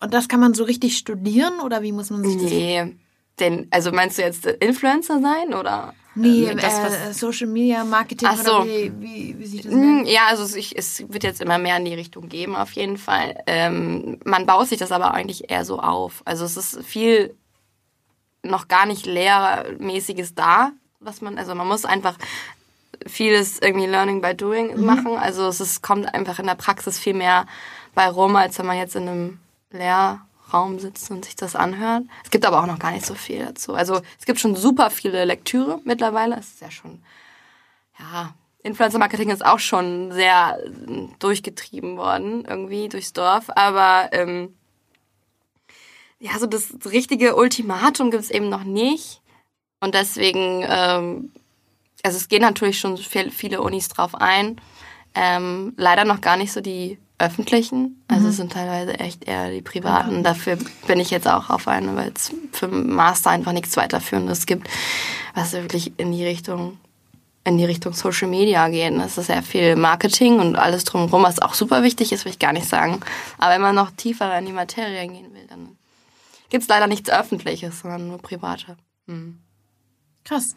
und das kann man so richtig studieren oder wie muss man sich das Nee. Denn, also meinst du jetzt Influencer sein oder? Nee, das, was- äh, Social Media Marketing Ach so. oder wie, wie, wie sich das nennt. Mm, Ja, also ich, es wird jetzt immer mehr in die Richtung geben, auf jeden Fall. Ähm, man baut sich das aber eigentlich eher so auf. Also es ist viel noch gar nicht lehrmäßiges da, was man, also man muss einfach vieles irgendwie Learning by Doing Mhm. machen. Also es ist, kommt einfach in der Praxis viel mehr bei rum, als wenn man jetzt in einem Lehrraum sitzt und sich das anhört. Es gibt aber auch noch gar nicht so viel dazu. Also es gibt schon super viele Lektüre mittlerweile. Es ist ja schon, ja, Influencer Marketing ist auch schon sehr äh, durchgetrieben worden, irgendwie durchs Dorf. Aber ähm, ja, so das richtige Ultimatum gibt es eben noch nicht. Und deswegen, ähm, also es gehen natürlich schon viel, viele Unis drauf ein. Ähm, leider noch gar nicht so die öffentlichen. Also es sind teilweise echt eher die privaten. Dafür bin ich jetzt auch auf eine, weil es für Master einfach nichts weiterführendes gibt, was wirklich in die Richtung in die Richtung Social Media gehen. Das ist sehr viel Marketing und alles drumherum, was auch super wichtig ist, will ich gar nicht sagen. Aber wenn man noch tiefer in die Materie gehen will, dann gibt es leider nichts Öffentliches, sondern nur private. Krass.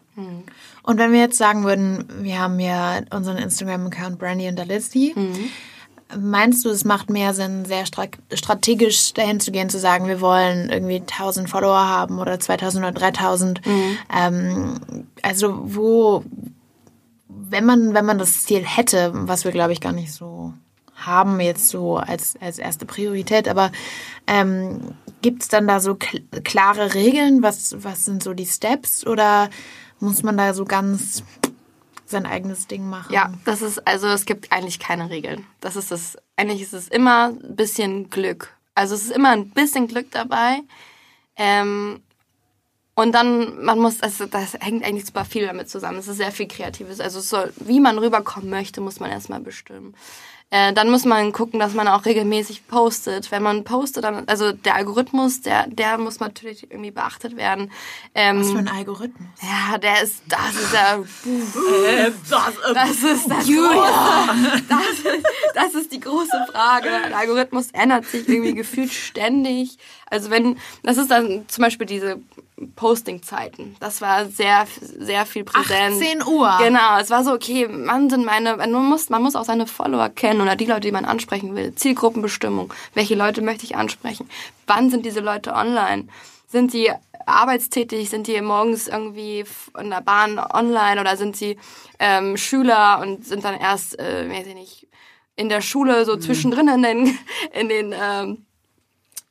Und wenn wir jetzt sagen würden, wir haben ja unseren Instagram-Account Brandy und Dalitzky, meinst du, es macht mehr Sinn, sehr stra strategisch dahin zu gehen, zu sagen, wir wollen irgendwie 1000 Follower haben oder 2000 oder 3000? Ähm, also wo, wenn man, wenn man das Ziel hätte, was wir glaube ich gar nicht so haben jetzt so als, als erste Priorität, aber ähm, gibt es dann da so kl klare Regeln? Was, was sind so die Steps oder muss man da so ganz sein eigenes Ding machen? Ja, das ist, also es gibt eigentlich keine Regeln. Das ist es. Eigentlich ist es immer ein bisschen Glück. Also es ist immer ein bisschen Glück dabei. Ähm, und dann, man muss, also das hängt eigentlich super viel damit zusammen. Es ist sehr viel Kreatives. Also soll, wie man rüberkommen möchte, muss man erstmal bestimmen. Äh, dann muss man gucken, dass man auch regelmäßig postet. Wenn man postet, dann, also der Algorithmus, der, der muss natürlich irgendwie beachtet werden. Ähm, Was für ein Algorithmus? ja, der ist, das ist ja, das ist das das ist, das ist die große Frage. Der Algorithmus ändert sich irgendwie gefühlt ständig. Also wenn, das ist dann zum Beispiel diese Posting-Zeiten. Das war sehr, sehr viel präsent. 18 Uhr. Genau, es war so, okay, man sind meine, man muss, man muss auch seine Follower kennen oder die Leute, die man ansprechen will. Zielgruppenbestimmung. Welche Leute möchte ich ansprechen? Wann sind diese Leute online? Sind sie arbeitstätig? Sind die morgens irgendwie in der Bahn online oder sind sie ähm, Schüler und sind dann erst, äh, weiß ich nicht, in der Schule so zwischendrin in den, in den ähm,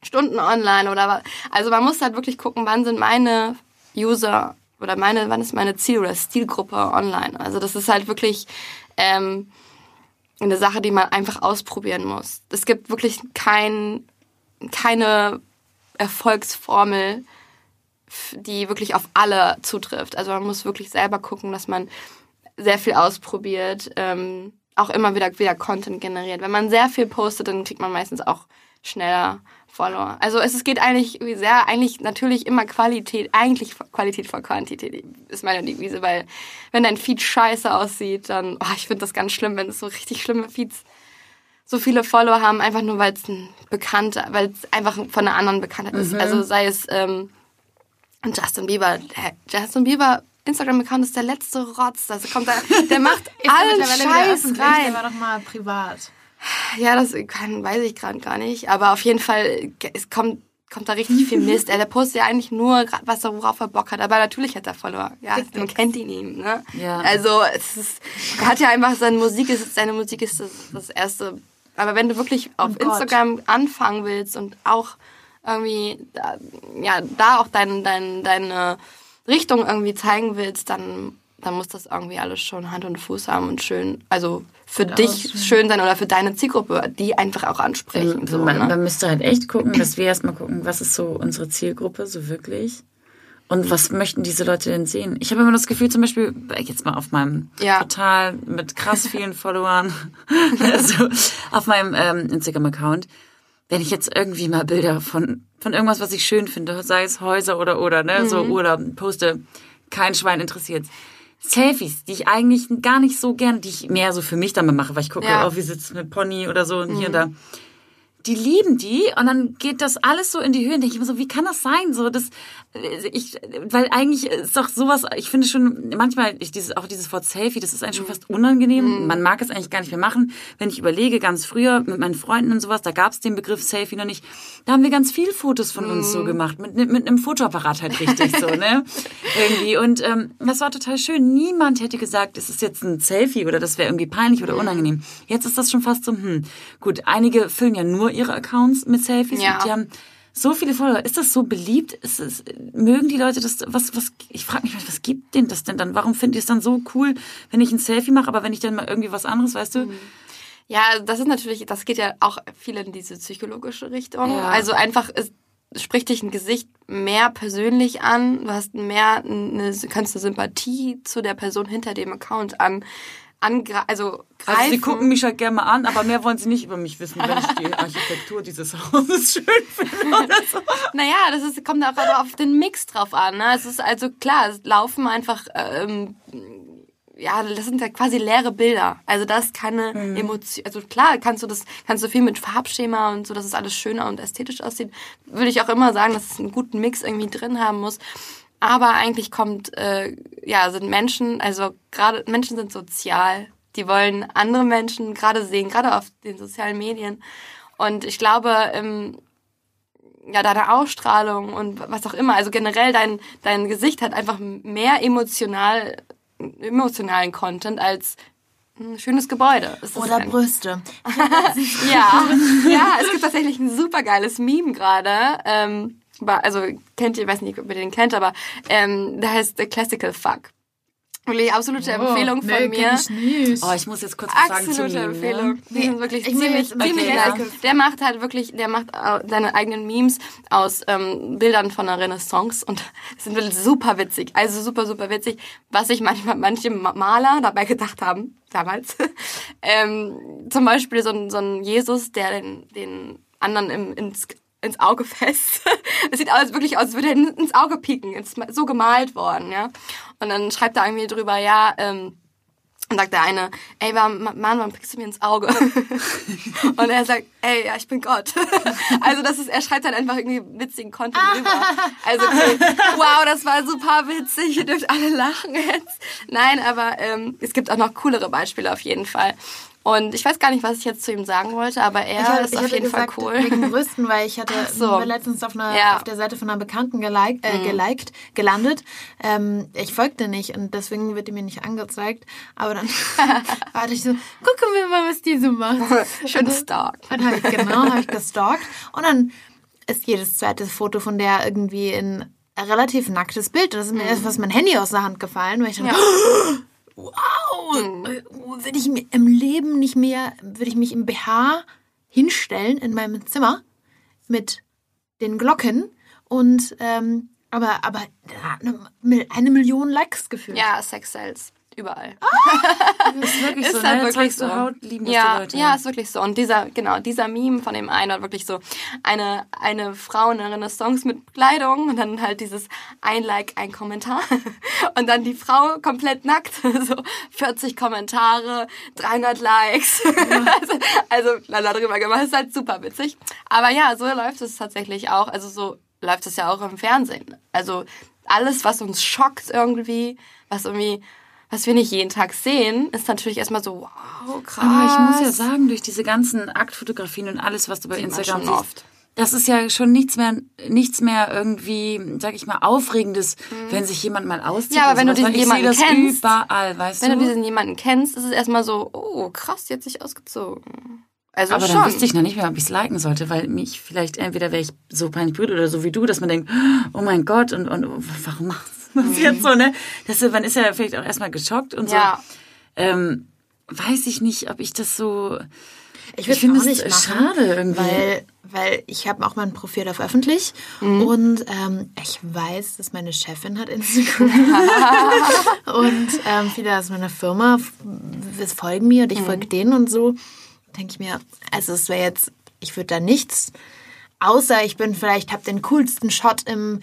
Stunden online oder was. Also man muss halt wirklich gucken, wann sind meine User oder meine, wann ist meine Ziel- oder Stilgruppe online. Also das ist halt wirklich ähm, eine Sache, die man einfach ausprobieren muss. Es gibt wirklich kein, keine Erfolgsformel, die wirklich auf alle zutrifft. Also man muss wirklich selber gucken, dass man sehr viel ausprobiert, ähm, auch immer wieder, wieder Content generiert. Wenn man sehr viel postet, dann kriegt man meistens auch schneller Follower. Also es, es geht eigentlich irgendwie sehr, eigentlich natürlich immer Qualität, eigentlich Qualität vor Quantität ist meine Devise, weil wenn dein Feed scheiße aussieht, dann, oh, ich finde das ganz schlimm, wenn es so richtig schlimme Feeds so viele Follower haben, einfach nur weil es ein bekannter, weil es einfach von einer anderen Bekanntheit ist. Also sei es ähm, Justin Bieber. Der Justin Bieber Instagram-Account ist der letzte Rotz. Also kommt da, der macht allen Scheiß Der rein. war doch mal privat. Ja, das kann, weiß ich gerade gar nicht. Aber auf jeden Fall, es kommt, kommt da richtig viel Mist. Er postet ja eigentlich nur, grad, was er worauf er Bock hat. Aber natürlich hat er Follower. Ja, man kennt ihn ihm. Ne? Ja. Also es ist, er hat ja einfach seine Musik, ist, seine Musik ist das, das erste. Aber wenn du wirklich auf Gott. Instagram anfangen willst und auch irgendwie, da, ja, da auch dein, dein, deine Richtung irgendwie zeigen willst, dann, dann muss das irgendwie alles schon Hand und Fuß haben und schön, also für dich schön sein oder für deine Zielgruppe, die einfach auch ansprechen. Also so, man, ne? man müsste halt echt gucken, dass wir erstmal gucken, was ist so unsere Zielgruppe so wirklich. Und was möchten diese Leute denn sehen? Ich habe immer das Gefühl, zum Beispiel, jetzt mal auf meinem Ja. Portal mit krass vielen Followern, also auf meinem ähm, Instagram-Account, wenn ich jetzt irgendwie mal Bilder von, von irgendwas, was ich schön finde, sei es Häuser oder oder, ne, so Urlaub, poste, kein Schwein interessiert. Selfies, die ich eigentlich gar nicht so gern, die ich mehr so für mich dann mal mache, weil ich gucke, Ja. oh, wie sitzt mit Pony oder so und hier und da die lieben die und dann geht das alles so in die Höhe. Und denke ich mir so, wie kann das sein? So, das, äh, ich, weil eigentlich ist doch sowas, ich finde schon, manchmal, ich, dieses, auch dieses Wort Selfie, das ist eigentlich schon fast unangenehm. Man mag es eigentlich gar nicht mehr machen. Wenn ich überlege, ganz früher mit meinen Freunden und sowas, da gab es den Begriff Selfie noch nicht. Da haben wir ganz viel Fotos von uns so gemacht, mit, mit einem Fotoapparat halt richtig so, ne? Irgendwie. Und ähm, das war total schön. Niemand hätte gesagt, es ist jetzt ein Selfie oder das wäre irgendwie peinlich oder unangenehm. Jetzt ist das schon fast so, hm, gut, einige füllen ja nur ihre Accounts mit Selfies Ja. und die haben so viele Follower. Ist das so beliebt? Ist es, mögen die Leute das? Was, was, ich frage mich, was gibt denen das denn dann? Warum finden die es dann so cool, wenn ich ein Selfie mache, aber wenn ich dann mal irgendwie was anderes, weißt du? Ja, das ist natürlich, das geht ja auch viel in diese psychologische Richtung. Ja. Also einfach ist, spricht dich ein Gesicht mehr persönlich an. Du hast mehr, eine, kannst eine Sympathie zu der Person hinter dem Account an, angre also greifen. Also sie gucken mich halt gerne mal an, aber mehr wollen sie nicht über mich wissen, wenn ich die Architektur dieses Hauses schön finde oder so. Naja, das ist, kommt auch auf den Mix drauf an. Ne? Es ist also klar, es laufen einfach, ähm, ja, das sind ja quasi leere Bilder. Also das ist keine Mhm. Emotion. Also klar, kannst du das, kannst du viel mit Farbschema und so, dass es alles schöner und ästhetisch aussieht. Würde ich auch immer sagen, dass es einen guten Mix irgendwie drin haben muss. Aber eigentlich kommt, äh, ja, sind Menschen, also gerade Menschen sind sozial. Die wollen andere Menschen gerade sehen, gerade auf den sozialen Medien. Und ich glaube, ähm, ja, deine Ausstrahlung und was auch immer, also generell dein, dein Gesicht hat einfach mehr emotional, emotionalen Content als ein schönes Gebäude. Oder Brüste. ja, ja, es gibt tatsächlich ein super geiles Meme gerade. Ähm, also kennt ihr, weiß nicht, ob ihr den kennt, aber ähm, der heißt The Classical Fuck. Wirklich absolute Empfehlung von Oh, nee, mir. kenn ich nicht. Oh, ich muss jetzt kurz was sagen zu Absolute Empfehlung. ne? Die sind wirklich ich ziemlich, jetzt- ziemlich okay, ja. Der macht halt wirklich, der macht seine eigenen Memes aus ähm, Bildern von der Renaissance und sind wirklich super witzig. Also super, super witzig, was sich manchmal manche Ma- Maler dabei gedacht haben, damals. ähm, zum Beispiel so ein, so ein Jesus, der den, den anderen im, ins ins Auge fest. Es sieht aus, wirklich aus, als würde er ins Auge pieken. Ist so gemalt worden, ja. Und dann schreibt er irgendwie drüber, ja, ähm, und sagt der eine, ey, warum, Mann, warum pickst du mir ins Auge? und er sagt, ey, ja, ich bin Gott. also das ist, er schreibt halt einfach irgendwie witzigen Content rüber. Also, okay, wow, das war super witzig, ihr dürft alle lachen jetzt. Nein, aber ähm, es gibt auch noch coolere Beispiele auf jeden Fall. Und ich weiß gar nicht, was ich jetzt zu ihm sagen wollte, aber er Ich hatte- ist auf jeden gesagt, Fall cool. Wegen Brüsten, weil ich hatte so. letztens auf, einer, Ja. Mhm. auf der Seite von einer Bekannten geliked, äh, geliked gelandet. Ähm, ich folgte nicht und deswegen wird die mir nicht angezeigt. Aber dann warte ich so, gucken wir mal, was die so macht. Schön stark. Dann habe ich, genau, habe ich gestalkt. Und dann ist jedes zweite Foto von der irgendwie in ein relativ nacktes Bild. Das ist mir erst was mein Handy aus der Hand gefallen, weil ich dann, wow, äh, würde ich mir im Leben nicht mehr, würde ich mich im BH hinstellen in meinem Zimmer mit den Glocken und ähm, aber aber eine, eine Million Likes gefühlt. Ja, Sex Sales. Überall. Das ist wirklich Ist so, halt ne? wirklich so. Haut, lieben ja, Leute. ja, ist wirklich so. Und dieser, genau, dieser Meme von dem einen war wirklich so eine, eine Frau in einer Renaissance mit Kleidung und dann halt dieses ein Like, ein Kommentar. Und dann die Frau komplett nackt. So 40 Kommentare, 300 Likes. Also, also lala drüber gemacht. ist halt super witzig. Aber ja, so läuft es tatsächlich auch. Also so läuft es ja auch im Fernsehen. Also alles, was uns schockt irgendwie, was irgendwie was wir nicht jeden Tag sehen, ist natürlich erstmal so, wow, krass. Aber ich muss ja sagen, durch diese ganzen Aktfotografien und alles, was du bei man Instagram siehst, oft. das ist ja schon nichts mehr, nichts mehr irgendwie, sag ich mal, aufregendes, wenn sich jemand mal auszieht. Mhm. Ja, aber wenn du diesen jemanden kennst, überall, weißt Wenn du? du diesen jemanden kennst, ist es erstmal so, oh, krass, die hat sich ausgezogen. Also aber schon. dann wüsste ich noch nicht mehr, ob ich es liken sollte, weil mich vielleicht entweder wäre ich so peinlich berührt oder so wie du, dass man denkt, oh mein Gott, und, und warum machst das jetzt so, ne? Das, man ist ja vielleicht auch erstmal geschockt und Mhm. Ja. so. Ähm, weiß ich nicht, ob ich das so. Ich, Ich finde auch es nicht machen, schade irgendwie. Weil, weil ich habe auch mein Profil auf öffentlich und ähm, ich weiß, dass meine Chefin hat Instagram und ähm, viele aus meiner Firma folgen mir und ich folge denen und so. Denke ich mir, also es wäre jetzt, ich würde da nichts, außer ich bin vielleicht, habe den coolsten Shot im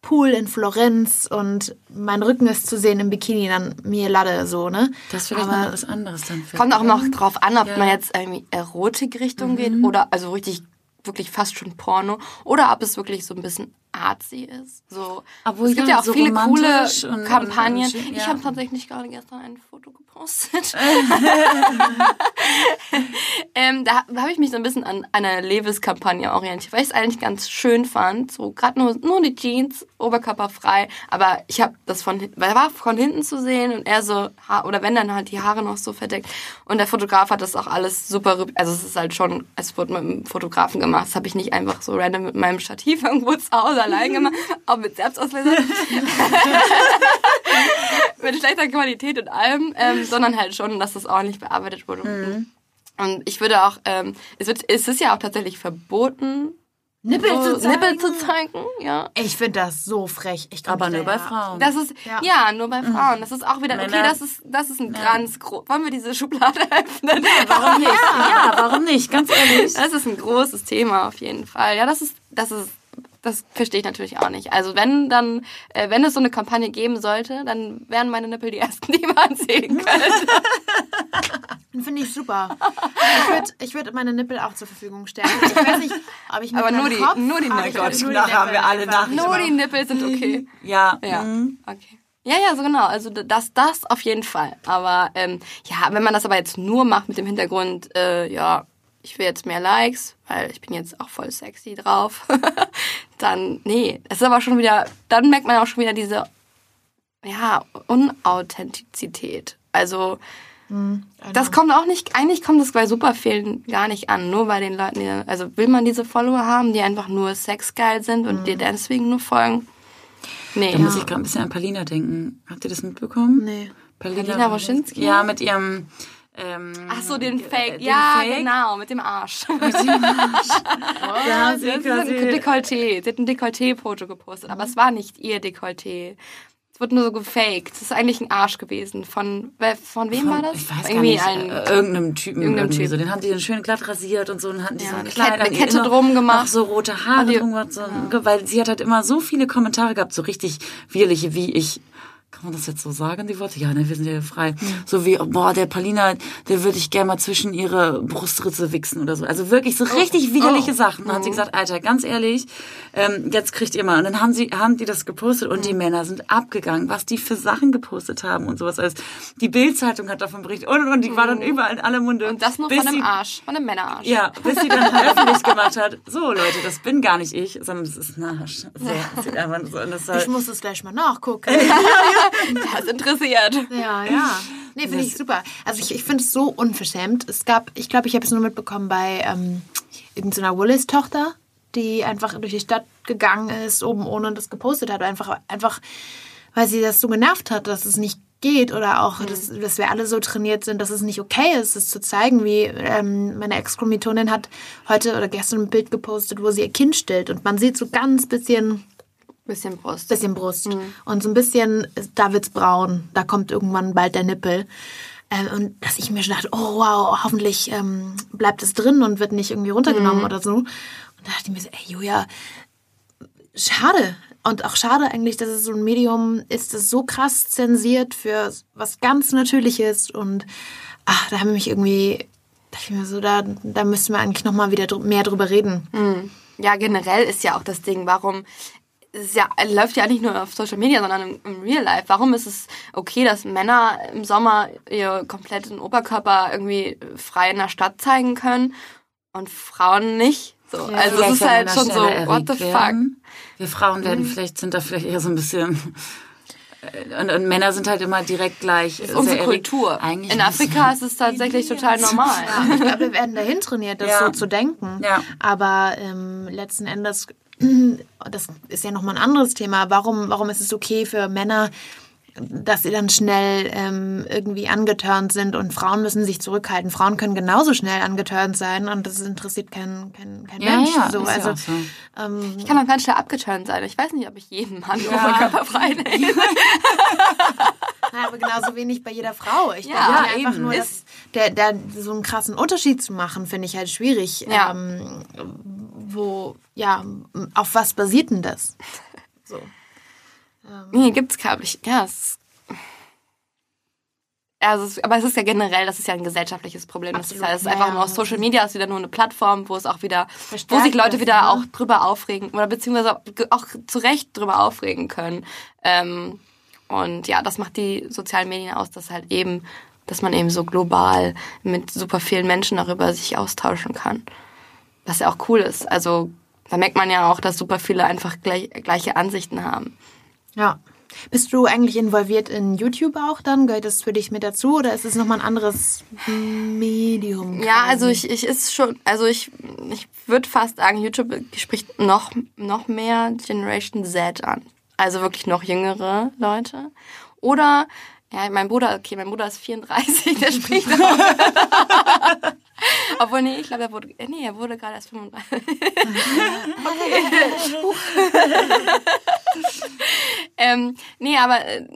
Pool in Florenz und mein Rücken ist zu sehen im Bikini, dann mir lade so, ne? Das ist vielleicht noch was anderes dann. Kommt auch noch drauf an, ob Ja. man jetzt irgendwie Erotik-Richtung geht oder also richtig wirklich fast schon Porno oder ob es wirklich so ein bisschen artsy ist. So, Obwohl, es gibt ja, ja auch so viele coole und- Kampagnen. und Ich ja. habe tatsächlich gerade gestern ein Foto gepostet. ähm, da habe ich mich so ein bisschen an einer Levis-Kampagne orientiert, weil ich es eigentlich ganz schön fand. So gerade nur, nur die Jeans, oberkörperfrei. Aber ich habe das von er war von hinten zu sehen und er so, oder wenn dann halt die Haare noch so verdeckt. Und der Fotograf hat das auch alles super, also es ist halt schon, es wurde mit einem Fotografen gemacht. Das habe ich nicht einfach so random mit meinem Stativ irgendwo zu Hause allein gemacht, auch mit Selbstauslöser. mit schlechter Qualität und allem, ähm, sondern halt schon, dass das ordentlich bearbeitet wurde. Und ich würde auch, ähm, es, wird, es ist ja auch tatsächlich verboten, Nippel so zu zeigen. Nippel zu zeigen, ja. Ich finde das so frech. Ich Aber nur bei. Frauen. Das ist, Ja. ja, nur bei Frauen. Das ist auch wieder, okay, das ist, das ist ein ganz groß, wollen wir diese Schublade öffnen? Warum nicht? Ja, warum nicht? Ganz ehrlich. Das ist ein großes Thema auf jeden Fall. Ja, das ist, das ist, das verstehe ich natürlich auch nicht. Also wenn dann, äh, wenn es so eine Kampagne geben sollte, dann wären meine Nippel die ersten, die man sehen könnte. Finde ich super. Ich würde ich würd meine Nippel auch zur Verfügung stellen. Ich weiß nicht, ob ich Aber nur die- Kopf, nur die aber Nippel. würd nur die Nachher haben wir Nippel alle Nachrichten. Nur die Nippel sind okay. Ja. Ja, mhm. okay. Ja, ja, so genau. Also das, das auf jeden Fall. Aber ähm, ja, wenn man das aber jetzt nur macht mit dem Hintergrund, äh, ja, ich will jetzt mehr Likes, weil ich bin jetzt auch voll sexy drauf, dann, nee, es ist aber schon wieder, dann merkt man auch schon wieder diese, ja, Unauthentizität. Also das kommt auch nicht, eigentlich kommt das bei super vielen gar nicht an. Nur bei den Leuten, die, dann- also will man diese Follower haben, die einfach nur sexgeil sind und dir deswegen nur folgen? Nee. Da muss ich gerade ein bisschen an Palina denken. Habt ihr das mitbekommen? Nee. Palina, Woschinski? Ja, mit ihrem. Ähm, Ach so, den Fake. den ja, Fake. genau, mit dem Arsch. Da haben sie Das ist quasi. ein Dekolleté. Sie hat ein Dekolleté-Foto gepostet, aber es war nicht ihr Dekolleté. Es wurde nur so gefaked. Es ist eigentlich ein Arsch gewesen. Von, von wem war das? Ich weiß gar Irgendwie nicht, ein. äh, irgendeinem Typen irgendeinem irgendwie Typ. so. Den haben die dann schön glatt rasiert und so und hatten die Ja, so ein eine Kleid eine Kette drum gemacht. Noch so rote Haare die- drum so, weil sie hat halt immer so viele Kommentare gehabt, so richtig widerliche, wie ich kann man das jetzt so sagen, die Worte? Ja, ne, wir sind ja frei. So wie, oh, boah, der Palina, der würde ich gerne mal zwischen ihre Brustritze wichsen oder so. Also wirklich so richtig widerliche Sachen. Dann hat sie gesagt, Alter, ganz ehrlich, ähm, jetzt kriegt ihr mal. Und dann haben sie, haben die das gepostet und die Männer sind abgegangen, was die für Sachen gepostet haben und sowas alles. Die Bildzeitung hat davon berichtet und, und, und die war dann überall in alle Munde. und das nur von einem Arsch, von einem Männerarsch. ja, bis sie dann öffentlich gemacht hat, so Leute, das bin gar nicht ich, sondern das ist ein Arsch. Das sieht einfach so, Ich muss das gleich mal nachgucken. Das interessiert. Ja, ja. Nee, finde ich super. Also ich, ich finde es so unverschämt. Es gab, ich glaube, ich habe es nur mitbekommen bei ähm, irgendeiner Willis-Tochter, die einfach durch die Stadt gegangen ist, oben ohne das gepostet hat. Einfach, einfach, weil sie das so genervt hat, dass es nicht geht oder auch, dass, dass wir alle so trainiert sind, dass es nicht okay ist, es zu zeigen, wie ähm, meine Ex-Kommilitonin hat heute oder gestern ein Bild gepostet, wo sie ihr Kind stillt und man sieht so ganz bisschen Bisschen Brust. bisschen Brust und so ein bisschen, da wird's braun, da kommt irgendwann bald der Nippel. Ähm, und dass ich mir schon dachte, oh wow, hoffentlich ähm, bleibt es drin und wird nicht irgendwie runtergenommen oder so. Und da dachte ich mir so, ey Julia, schade. Und auch schade eigentlich, dass es so ein Medium ist, das so krass zensiert für was ganz Natürliches. Und ach, da haben mich irgendwie, dachte ich mir so, da, da müssten wir eigentlich nochmal wieder drü- mehr drüber reden. Ja, generell ist ja auch das Ding, warum ja, läuft ja nicht nur auf Social Media, sondern im, im Real Life. Warum ist es okay, dass Männer im Sommer ihr kompletten Oberkörper irgendwie frei in der Stadt zeigen können und Frauen nicht? So, also es ist halt schon so, what the fuck? werden. Wir Frauen werden vielleicht, sind da vielleicht eher so ein bisschen, äh, und, und Männer sind halt immer direkt gleich. Das ist unsere Kultur. Eigentlich In. Afrika ist es tatsächlich total normal. Ja, ich glaube, wir werden dahin trainiert, das Ja. so zu denken. Ja. Aber ähm, letzten Endes, das ist ja nochmal ein anderes Thema. Warum, warum ist es okay für Männer, dass sie dann schnell ähm, irgendwie angeturnt sind und Frauen müssen sich zurückhalten? Frauen können genauso schnell angeturnt sein und das interessiert kein, kein, kein Ja, Mensch. ja, so, ist ja also, auch so. ähm, Ich kann auch ganz schnell abgeturnt sein. Ich weiß nicht, ob ich jeden Mann oberkörperfrei nehme. Nein, aber genauso wenig bei jeder Frau. Ich Ja, denke einfach eben. nur, dass der, der, so einen krassen Unterschied zu machen, finde ich halt schwierig. Ja. Ähm, wo, ja, auf was basiert denn das? So. Nee, gibt's glaube ich. Ja, es Also, es, aber es ist ja generell, das ist ja ein gesellschaftliches Problem. Das ist, Absolut. ja, es ist einfach nur Social Media ist wieder nur eine Plattform, wo es auch wieder, wo Verstärkt sich Leute ist, wieder ne? auch drüber aufregen oder beziehungsweise auch zu Recht drüber aufregen können. Ähm, und ja, das macht die sozialen Medien aus, dass halt eben, dass man eben so global mit super vielen Menschen darüber sich austauschen kann. Was ja auch cool ist. Also da merkt man ja auch, dass super viele einfach gleich, gleiche Ansichten haben. Ja. Bist du eigentlich involviert in YouTube auch dann? Gehört das für dich mit dazu oder ist es nochmal ein anderes Medium? Ja, also ich, ich ist schon, also ich, ich würde fast sagen, YouTube spricht noch, noch mehr Generation Z an. Also wirklich noch jüngere Leute. Oder, ja, mein Bruder, okay, mein Bruder ist 34, der spricht auch. Obwohl, nee, ich glaube, er wurde, nee, er wurde gerade erst 35. ähm, nee, aber äh,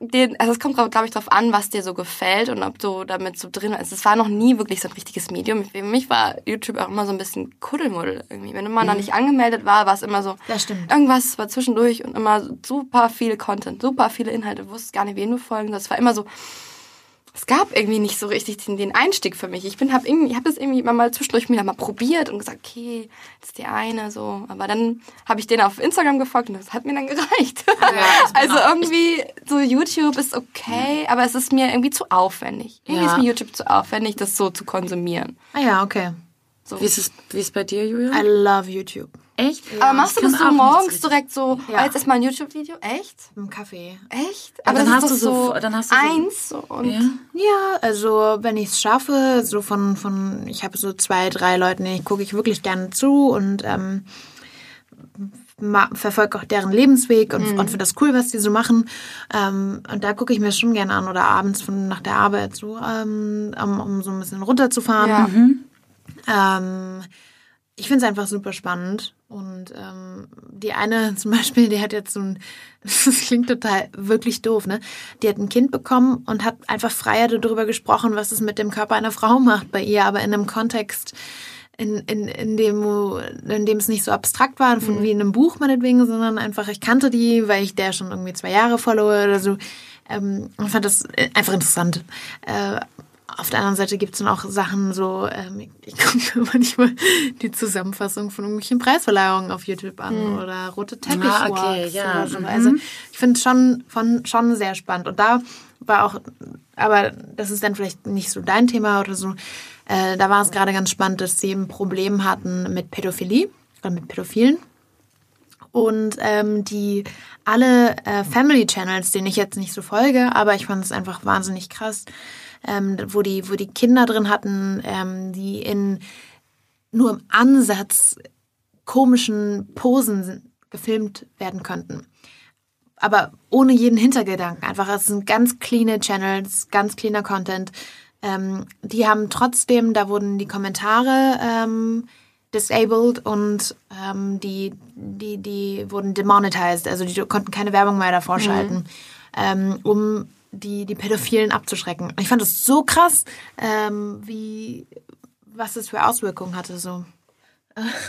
den, also es kommt, glaube ich, drauf an, was dir so gefällt und ob du damit so drin bist. Es war noch nie wirklich so ein richtiges Medium. Für mich war YouTube auch immer so ein bisschen Kuddelmuddel irgendwie. Wenn man da nicht angemeldet war, war es immer so, Das stimmt. irgendwas war zwischendurch und immer super viel Content, super viele Inhalte. Du wusstest gar nicht, wen du folgen sollst. Es war immer so, es gab irgendwie nicht so richtig den, den Einstieg für mich. Ich bin, hab irgendwie, ich habe das irgendwie immer mal zwischendurch wieder mal probiert und gesagt, okay, das ist die eine so. Aber dann habe ich den auf Instagram gefolgt und das hat mir dann gereicht. also irgendwie so YouTube ist okay, aber es ist mir irgendwie zu aufwendig. Irgendwie Ja. ist mir YouTube zu aufwendig, das so zu konsumieren. Ah ja, okay. So. Wie ist es, wie ist bei dir, Julia? I love YouTube. Echt? aber machst du das kann so morgens direkt so, Ja. jetzt erstmal ein YouTube-Video? Echt? Im Kaffee. Echt? dann das hast ist du doch so- so, dann hast du so- eins und Ja? Ja, also wenn ich es schaffe, so von, von ich habe so zwei, drei Leuten, denen gucke ich wirklich gerne zu und ähm, ma- verfolge auch deren Lebensweg und, und finde das cool, was die so machen. Ähm, und da gucke ich mir schon gerne an oder abends von, nach der Arbeit so, ähm, um, um so ein bisschen runterzufahren. Ja. Ähm, ich finde es einfach super spannend. Und ähm, die eine zum Beispiel, die hat jetzt so ein, das klingt total wirklich doof, ne? Die hat ein Kind bekommen und hat einfach freier darüber gesprochen, was es mit dem Körper einer Frau macht bei ihr, aber in einem Kontext, in, in, in, dem, in dem es nicht so abstrakt war, von, wie in einem Buch meinetwegen, sondern einfach, ich kannte die, weil ich der schon irgendwie zwei Jahre followe oder so. Ähm, und fand das äh, einfach interessant. Äh, auf der anderen Seite gibt's dann auch Sachen so, ähm, ich gucke manchmal die Zusammenfassung von irgendwelchen Preisverleihungen auf YouTube an oder rote Teppich Ah, okay, ja, so. mhm. Also ich finde es schon, von, schon sehr spannend. Und da war auch, aber das ist dann vielleicht nicht so dein Thema oder so, äh, da war es gerade ganz spannend, dass sie ein Problem hatten mit Pädophilie oder mit Pädophilen und ähm, die alle äh, Family Channels, denen ich jetzt nicht so folge, aber ich fand es einfach wahnsinnig krass, ähm, wo die wo die Kinder drin hatten, ähm, die in nur im Ansatz komischen Posen gefilmt werden könnten. Aber ohne jeden Hintergedanken. Einfach, es sind ganz cleane Channels, ganz cleaner Content. Ähm, die haben trotzdem, da wurden die Kommentare ähm, disabled und ähm, die, die, die wurden demonetized. Also die konnten keine Werbung mehr davor schalten, ähm, um die, die Pädophilen abzuschrecken. Ich fand das so krass, ähm, wie, was das für Auswirkungen hatte. So. Was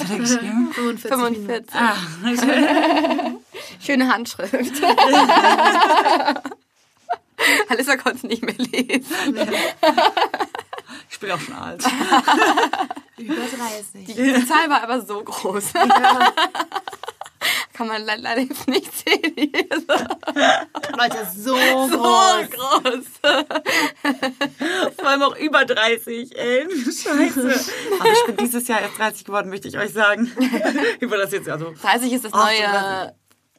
hat er geschrieben? 45. 45. Ah, Schöne Handschrift. Alissa konnte nicht mehr lesen. ich spiele auch schon alt. Über 30. Die, die Zahl war aber so groß. Kann man le leider jetzt nicht sehen. Leute, so, so groß. groß. Vor allem auch über 30, ey. Scheiße. Aber ich bin dieses Jahr erst 30 geworden, möchte ich euch sagen. über das jetzt, also 30 ist das neue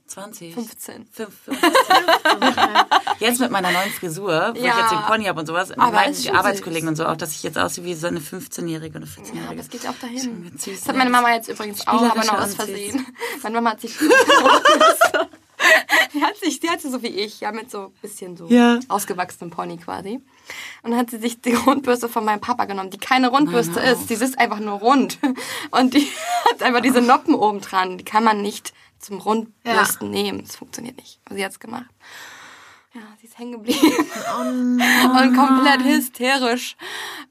20. 15. 5, 5, Jetzt mit meiner neuen Frisur, wo Ja. ich jetzt den Pony habe und sowas, Aber meinen schon Arbeitskollegen und so auch, dass ich jetzt aussehe wie so eine 15-Jährige oder Ja, 14-Jährige. aber es geht ja auch dahin. Das hat ne? meine Mama jetzt übrigens auch, aber noch aus Versehen. Meine Mama hat sich die hat sich, die hat sie so wie ich, ja, mit so ein bisschen so Ja. ausgewachsenem Pony quasi. Und dann hat sie sich die Rundbürste von meinem Papa genommen, die keine Rundbürste ist, die ist einfach nur rund. Und die hat einfach diese Noppen oben dran, die kann man nicht zum Rundbürsten nehmen. Das funktioniert nicht. Aber sie hat's gemacht. Ja, ist hängen geblieben. und komplett hysterisch.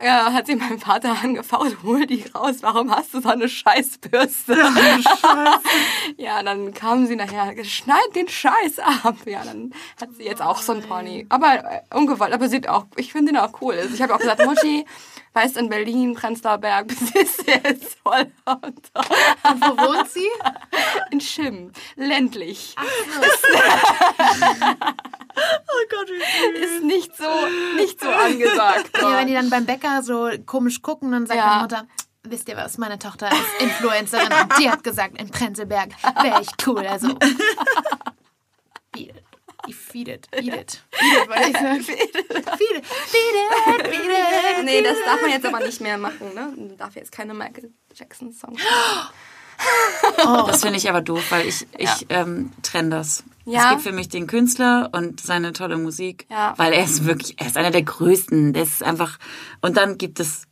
Ja, hat sie meinen Vater angefault, hol die raus, warum hast du so eine Scheißbürste? ja, dann kam sie nachher, schneid den Scheiß ab. Ja, dann hat sie jetzt auch so ein Pony. Aber äh, ungewollt, aber sieht auch, ich finde ihn auch cool. Also ich habe auch gesagt, Mutti, weißt in Berlin, Prenzlauer Berg, ist jetzt voll Und wo wohnt sie? In Schimm, ländlich. Ach. Oh Gott, wie Ist nicht so, nicht so angesagt. Ja, wenn die dann beim Bäcker so komisch gucken, dann sagt ja. meine Mutter, wisst ihr was, meine Tochter ist Influencerin und die hat gesagt, in Prenzlberg wäre ich cool, also. Beat it. Feed it, feed it. Feed it, wollte ich sagen. Feed it, feed it, feed it. Nee, das darf man jetzt aber nicht mehr machen, ne? Man darf jetzt keine Michael Jackson-Songs Oh. Das finde ich aber doof, weil ich, ich ja. ähm, trenne das. Ja. Es gibt für mich den Künstler und seine tolle Musik, ja. weil er ist wirklich, er ist einer der größten. Der ist einfach, und dann gibt es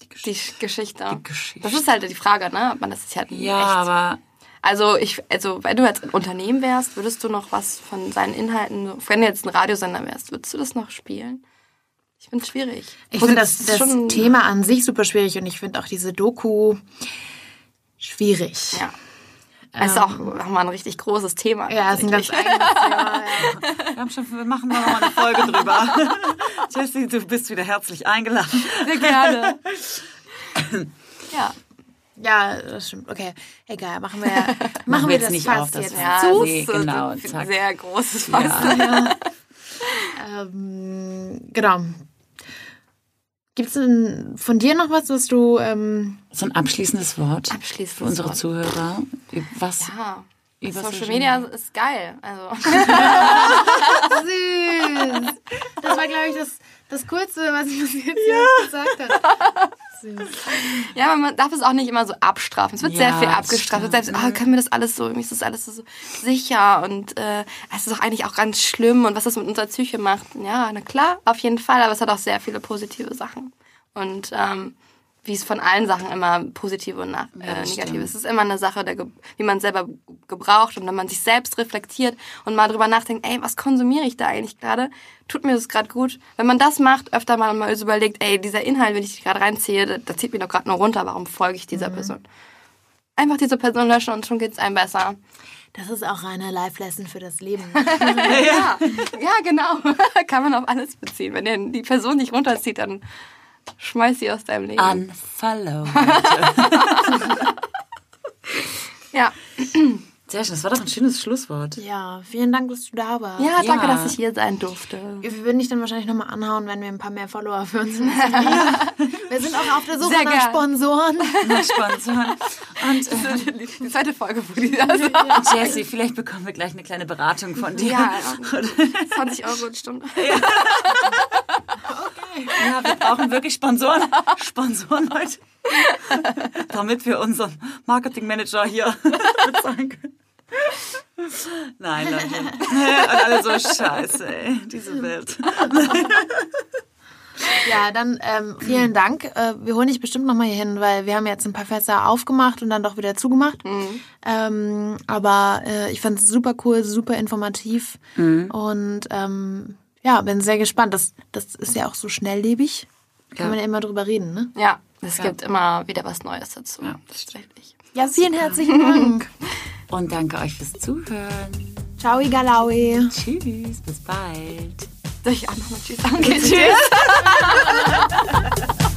die Geschichte. Die Geschichte. Die Geschichte. Das ist halt die Frage, ne? Ob man das ist halt ja, echt. aber also ich, also wenn du jetzt ein Unternehmen wärst, würdest du noch was von seinen Inhalten, wenn du jetzt ein Radiosender wärst, würdest du das noch spielen? Ich finde es schwierig. Ich finde das, das Thema an sich super schwierig und ich finde auch diese Doku schwierig. Ja. Es ist auch mal ein richtig großes Thema. Ja, es ist ein ganz eigenes Thema. Ja. Wir, haben schon, wir machen da noch mal eine Folge drüber. Jessie, du bist wieder herzlich eingeladen. Sehr gerne. ja. Ja, das stimmt. Okay, egal, machen wir, machen, machen wir, das nicht fast auf, das jetzt ja, zu. Nee, genau, zack. Sehr großes Fass. Ja. ja. ähm, genau. Gibt es denn von dir noch was, was du... Ähm so ein abschließendes Wort abschließendes für unsere Wort. Zuhörer? Was? Ja. Über Social Media ist geil. Also. Süß. Das war, glaube ich, das, das Coolste, was ich bis jetzt ja. gesagt habe. Ja, man darf es auch nicht immer so abstrafen. Es wird ja, sehr viel abgestraft. Selbst, oh, können wir das alles so, ist das alles so sicher und äh, es ist auch eigentlich auch ganz schlimm und was das mit unserer Psyche macht. Ja, na klar, auf jeden Fall, aber es hat auch sehr viele positive Sachen. Und ähm, wie es von allen Sachen immer positive und nach, äh, negative ist. Es ist immer eine Sache, der, wie man selber gebraucht und wenn man sich selbst reflektiert und mal drüber nachdenkt, ey, was konsumiere ich da eigentlich gerade? Tut mir das gerade gut? Wenn man das macht, öfter mal mal überlegt, ey, dieser Inhalt, wenn ich gerade reinziehe, da zieht mich doch gerade nur runter, warum folge ich dieser mhm. Person? Einfach diese Person löschen und schon geht es einem besser. Das ist auch eine Live-Lesson für das Leben. ja, ja, genau. Kann man auf alles beziehen. Wenn die Person dich runterzieht, dann Schmeiß sie aus deinem Leben. Unfollow. ja. Sehr schön, das war doch ein schönes Schlusswort. Ja, vielen Dank, dass du da warst. Ja, danke, ja. dass ich hier sein durfte. Wir würden dich dann wahrscheinlich nochmal anhauen, wenn wir ein paar mehr Follower für uns haben. wir sind auch auf der Suche Sehr nach gern. Sponsoren. Nach Sponsoren. Und äh, die zweite Folge, wo die da sind. Jessie, vielleicht bekommen wir gleich eine kleine Beratung von dir. Ja, 20 Euro die Stunde. Ja. Ja, wir brauchen wirklich Sponsoren. Sponsoren heute. Damit wir unseren Marketingmanager hier bezahlen können. Nein, Leute. Und alle so scheiße, ey, diese Welt. Ja, dann ähm, vielen Dank. Äh, wir holen dich bestimmt nochmal hier hin, weil wir haben jetzt ein paar Fässer aufgemacht und dann doch wieder zugemacht. Mhm. Ähm, aber äh, ich fand es super cool, super informativ mhm. und ähm, ja, bin sehr gespannt. Das, das ist ja auch so schnelllebig. Kann ja. man ja immer drüber reden, ne? Ja, es ja. gibt immer wieder was Neues dazu. Ja, das stimmt. Ja, vielen herzlichen Dank. Und danke euch fürs Zuhören. Ciao, Igalaui. Tschüss, bis bald. Soll ich auch nochmal Tschüss sagen? Okay, tschüss.